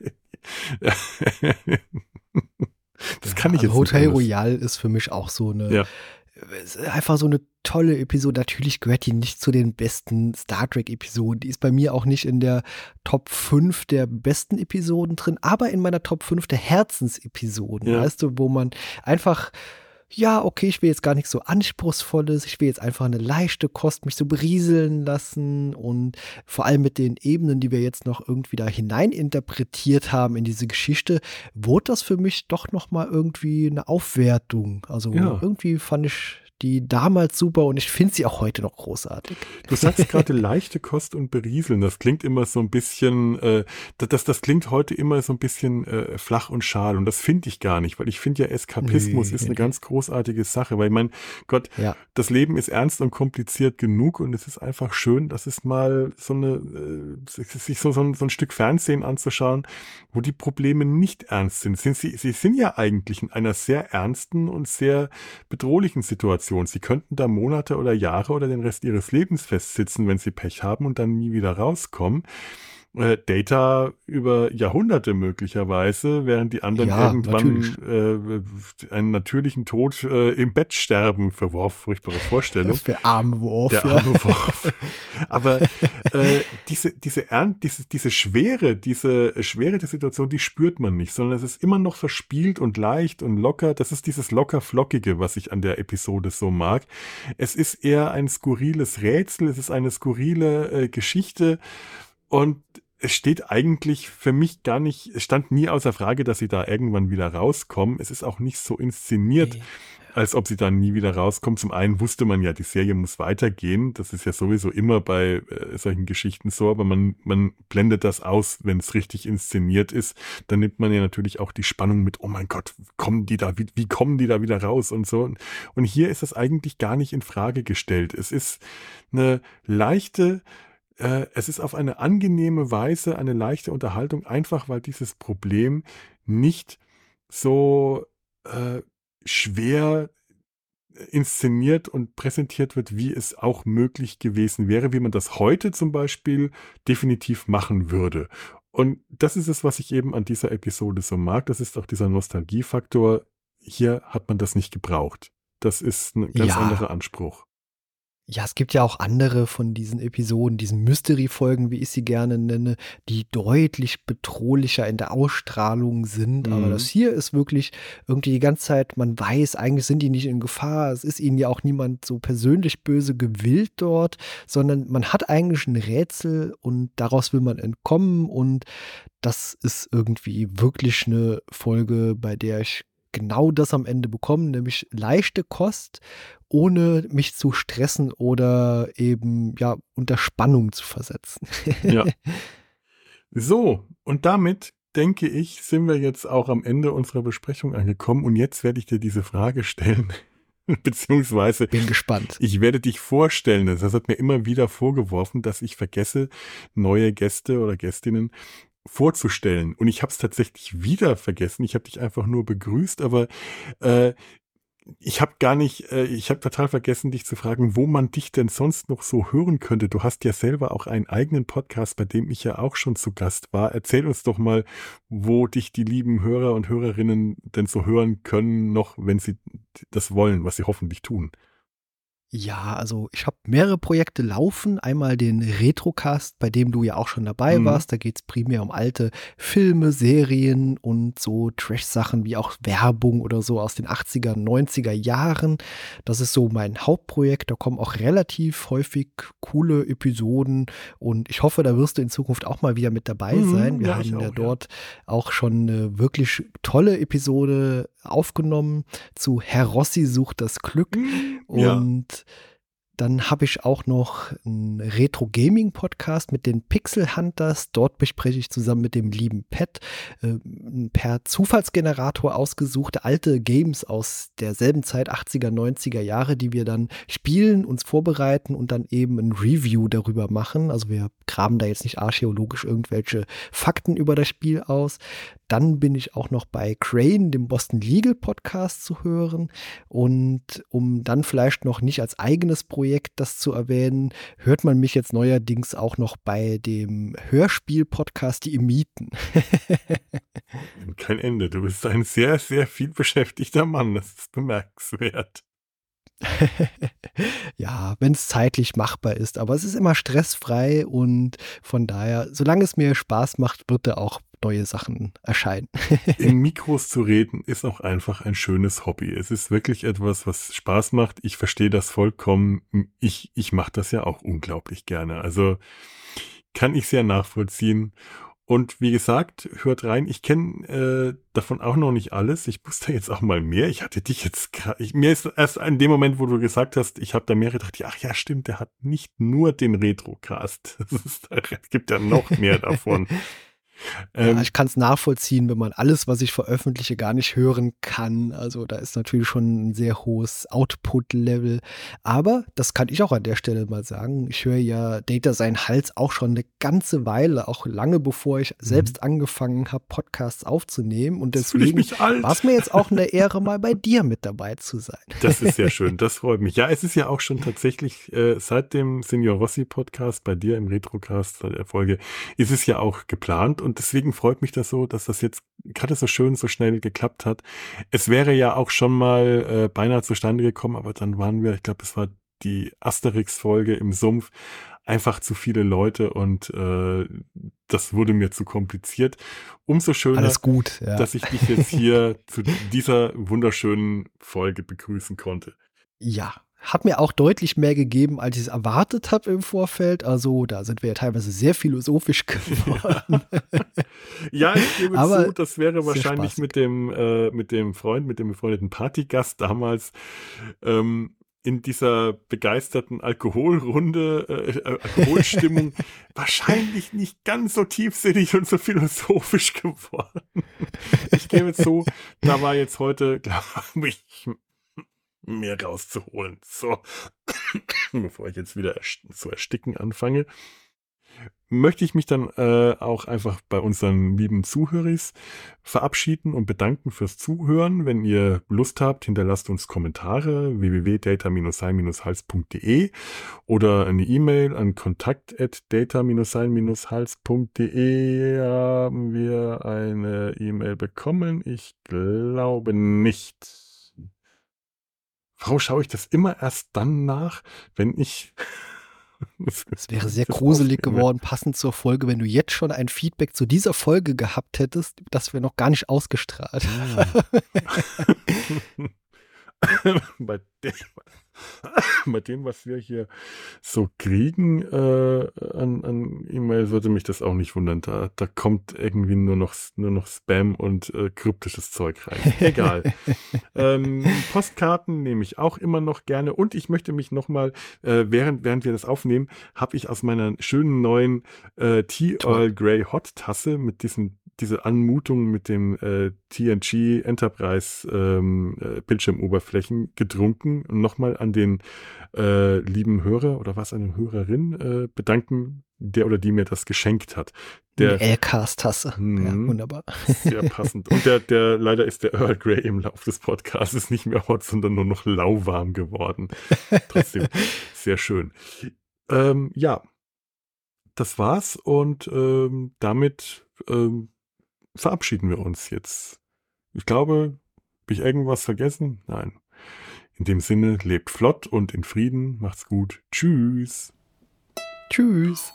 das kann ich jetzt Hotel Royal ist für mich auch so eine, ja. einfach so eine tolle Episode. Natürlich gehört die nicht zu den besten Star Trek Episoden. Die ist bei mir auch nicht in der Top 5 der besten Episoden drin, aber in meiner Top 5 der Herzensepisoden. Ja. Weißt du, wo man einfach ja, okay, ich will jetzt gar nichts so anspruchsvolles, ich will jetzt einfach eine leichte Kost mich so berieseln lassen und vor allem mit den Ebenen, die wir jetzt noch irgendwie da hinein interpretiert haben in diese Geschichte, wurde das für mich doch noch mal irgendwie eine Aufwertung. Also ja. irgendwie fand ich die damals super und ich finde sie auch heute noch großartig. Du sagst gerade leichte Kost und berieseln. Das klingt immer so ein bisschen, äh, das, das klingt heute immer so ein bisschen äh, flach und schal und das finde ich gar nicht, weil ich finde ja Eskapismus nee, ist eine nee. ganz großartige Sache, weil ich mein Gott, ja. das Leben ist ernst und kompliziert genug und es ist einfach schön, dass es mal so eine, äh, sich so, so, ein, so ein Stück Fernsehen anzuschauen, wo die Probleme nicht ernst sind. sind sie, sie sind ja eigentlich in einer sehr ernsten und sehr bedrohlichen Situation. Situation. Sie könnten da Monate oder Jahre oder den Rest ihres Lebens festsitzen, wenn sie Pech haben und dann nie wieder rauskommen äh, Data über Jahrhunderte möglicherweise, während die anderen ja, irgendwann äh, einen natürlichen Tod äh, im Bett sterben. Verworf, furchtbare Vorstellung. Der arme Wurf. Der arme ja. Wurf. Aber äh, diese, diese, Ernst, diese, diese Schwere, diese Schwere der Situation, die spürt man nicht, sondern es ist immer noch verspielt und leicht und locker. Das ist dieses locker-flockige, was ich an der Episode so mag. Es ist eher ein skurriles Rätsel, es ist eine skurrile äh, Geschichte und es steht eigentlich für mich gar nicht, es stand nie außer Frage, dass sie da irgendwann wieder rauskommen. Es ist auch nicht so inszeniert, nee. als ob sie da nie wieder rauskommen. Zum einen wusste man ja, die Serie muss weitergehen. Das ist ja sowieso immer bei äh, solchen Geschichten so, aber man, man blendet das aus, wenn es richtig inszeniert ist. Dann nimmt man ja natürlich auch die Spannung mit, oh mein Gott, kommen die da, wie, wie kommen die da wieder raus und so. Und hier ist das eigentlich gar nicht in Frage gestellt. Es ist eine leichte, äh, es ist auf eine angenehme Weise eine leichte Unterhaltung, einfach weil dieses Problem nicht so äh, schwer inszeniert und präsentiert wird, wie es auch möglich gewesen wäre, wie man das heute zum Beispiel definitiv machen würde. Und das ist es, was ich eben an dieser Episode so mag. Das ist auch dieser Nostalgiefaktor. Hier hat man das nicht gebraucht. Das ist ein ganz ja. anderer Anspruch. Ja, es gibt ja auch andere von diesen Episoden, diesen Mystery-Folgen, wie ich sie gerne nenne, die deutlich bedrohlicher in der Ausstrahlung sind. Mhm. Aber das hier ist wirklich irgendwie die ganze Zeit, man weiß, eigentlich sind die nicht in Gefahr. Es ist ihnen ja auch niemand so persönlich böse gewillt dort, sondern man hat eigentlich ein Rätsel und daraus will man entkommen. Und das ist irgendwie wirklich eine Folge, bei der ich genau das am Ende bekommen, nämlich leichte Kost, ohne mich zu stressen oder eben ja unter Spannung zu versetzen. ja. So, und damit denke ich, sind wir jetzt auch am Ende unserer Besprechung angekommen und jetzt werde ich dir diese Frage stellen. Beziehungsweise. Bin gespannt. Ich werde dich vorstellen. Das hat mir immer wieder vorgeworfen, dass ich vergesse, neue Gäste oder Gästinnen vorzustellen. Und ich habe es tatsächlich wieder vergessen. Ich habe dich einfach nur begrüßt, aber äh, ich habe gar nicht, äh, ich habe total vergessen, dich zu fragen, wo man dich denn sonst noch so hören könnte. Du hast ja selber auch einen eigenen Podcast, bei dem ich ja auch schon zu Gast war. Erzähl uns doch mal, wo dich die lieben Hörer und Hörerinnen denn so hören können, noch wenn sie das wollen, was sie hoffentlich tun. Ja, also ich habe mehrere Projekte laufen. Einmal den Retrocast, bei dem du ja auch schon dabei Mhm. warst. Da geht es primär um alte Filme, Serien und so Trash-Sachen wie auch Werbung oder so aus den 80er, 90er Jahren. Das ist so mein Hauptprojekt. Da kommen auch relativ häufig coole Episoden und ich hoffe, da wirst du in Zukunft auch mal wieder mit dabei Mhm, sein. Wir ja, haben auch, ja. dort auch schon eine wirklich tolle Episode aufgenommen zu Herr Rossi sucht das Glück. Ja. Und dann habe ich auch noch einen Retro-Gaming-Podcast mit den Pixel Hunters. Dort bespreche ich zusammen mit dem lieben Pat äh, per Zufallsgenerator ausgesuchte alte Games aus derselben Zeit, 80er, 90er Jahre, die wir dann spielen, uns vorbereiten und dann eben ein Review darüber machen. Also wir graben da jetzt nicht archäologisch irgendwelche Fakten über das Spiel aus. Dann bin ich auch noch bei Crane, dem Boston Legal Podcast zu hören. Und um dann vielleicht noch nicht als eigenes Projekt das zu erwähnen, hört man mich jetzt neuerdings auch noch bei dem Hörspiel-Podcast Die Imiten. Kein Ende. Du bist ein sehr, sehr viel beschäftigter Mann. Das ist bemerkenswert. ja, wenn es zeitlich machbar ist. Aber es ist immer stressfrei und von daher, solange es mir Spaß macht, wird da auch neue Sachen erscheinen. In Mikros zu reden ist auch einfach ein schönes Hobby. Es ist wirklich etwas, was Spaß macht. Ich verstehe das vollkommen. Ich, ich mache das ja auch unglaublich gerne. Also kann ich sehr nachvollziehen. Und wie gesagt, hört rein. Ich kenne äh, davon auch noch nicht alles. Ich wusste jetzt auch mal mehr. Ich hatte dich jetzt gerade. Mir ist erst in dem Moment, wo du gesagt hast, ich habe da mehrere gedacht, ach ja, stimmt, der hat nicht nur den Retrocast. Es gibt ja noch mehr davon. Ähm, ja, ich kann es nachvollziehen, wenn man alles, was ich veröffentliche, gar nicht hören kann. Also da ist natürlich schon ein sehr hohes Output-Level. Aber das kann ich auch an der Stelle mal sagen. Ich höre ja Data Sein Hals auch schon eine ganze Weile, auch lange bevor ich selbst angefangen habe, Podcasts aufzunehmen. Und deswegen war es mir jetzt auch eine Ehre, mal bei dir mit dabei zu sein. Das ist sehr schön, das freut mich. Ja, es ist ja auch schon tatsächlich äh, seit dem Senior Rossi Podcast bei dir im Retrocast seit der Folge ist es ja auch geplant und deswegen freut mich das so, dass das jetzt gerade so schön so schnell geklappt hat. Es wäre ja auch schon mal äh, beinahe zustande gekommen, aber dann waren wir, ich glaube, es war die Asterix Folge im Sumpf einfach zu viele Leute und äh, das wurde mir zu kompliziert. Umso schöner, gut. Ja. dass ich dich jetzt hier zu dieser wunderschönen Folge begrüßen konnte. Ja, hat mir auch deutlich mehr gegeben, als ich es erwartet habe im Vorfeld. Also da sind wir ja teilweise sehr philosophisch geworden. Ja, ich gebe Aber zu, das wäre wahrscheinlich spaßig. mit dem, äh, mit dem Freund, mit dem befreundeten Partygast damals ähm, in dieser begeisterten Alkoholrunde, äh, äh, Alkoholstimmung wahrscheinlich nicht ganz so tiefsinnig und so philosophisch geworden. Ich gebe zu, da war jetzt heute, glaube ich, mehr rauszuholen. So, bevor ich jetzt wieder zu ersticken anfange, möchte ich mich dann äh, auch einfach bei unseren lieben Zuhörers verabschieden und bedanken fürs Zuhören. Wenn ihr Lust habt, hinterlasst uns Kommentare www.data-sein-hals.de oder eine E-Mail an kontakt@data-sein-hals.de. Haben wir eine E-Mail bekommen? Ich glaube nicht. Warum schaue ich das immer erst dann nach, wenn ich Es wäre sehr gruselig geworden, passend zur Folge, wenn du jetzt schon ein Feedback zu dieser Folge gehabt hättest, das wir noch gar nicht ausgestrahlt. bei, dem, bei dem, was wir hier so kriegen äh, an, an E-Mail, würde mich das auch nicht wundern. Da, da kommt irgendwie nur noch, nur noch Spam und äh, kryptisches Zeug rein. Egal. ähm, Postkarten nehme ich auch immer noch gerne. Und ich möchte mich nochmal, äh, während, während wir das aufnehmen, habe ich aus meiner schönen neuen äh, Tea. Earl Grey Hot Tasse mit diesem diese Anmutung mit dem äh, TNG Enterprise ähm, äh, Bildschirmoberflächen getrunken und nochmal an den äh, lieben Hörer oder was eine Hörerin äh, bedanken, der oder die mir das geschenkt hat. Der Eine L-Cast-Tasse. Ja, Mhm. wunderbar. sehr passend. Und der, der, leider ist der Earl Grey im Laufe des Podcasts nicht mehr hot, sondern nur noch lauwarm geworden. Trotzdem sehr schön. Ähm, ja, das war's und ähm, damit ähm, verabschieden wir uns jetzt. Ich glaube, habe ich irgendwas vergessen? Nein. In dem Sinne, lebt flott und in Frieden. Macht's gut. Tschüss. Tschüss.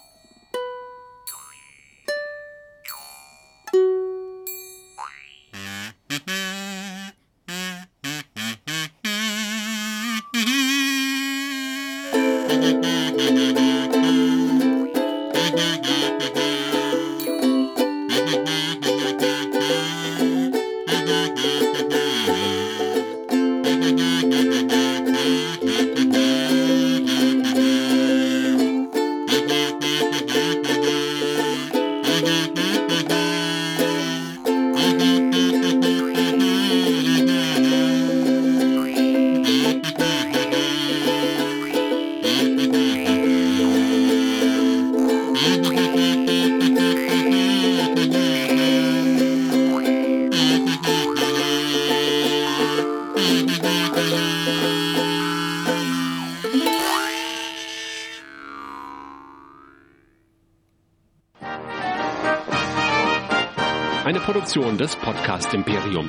Eine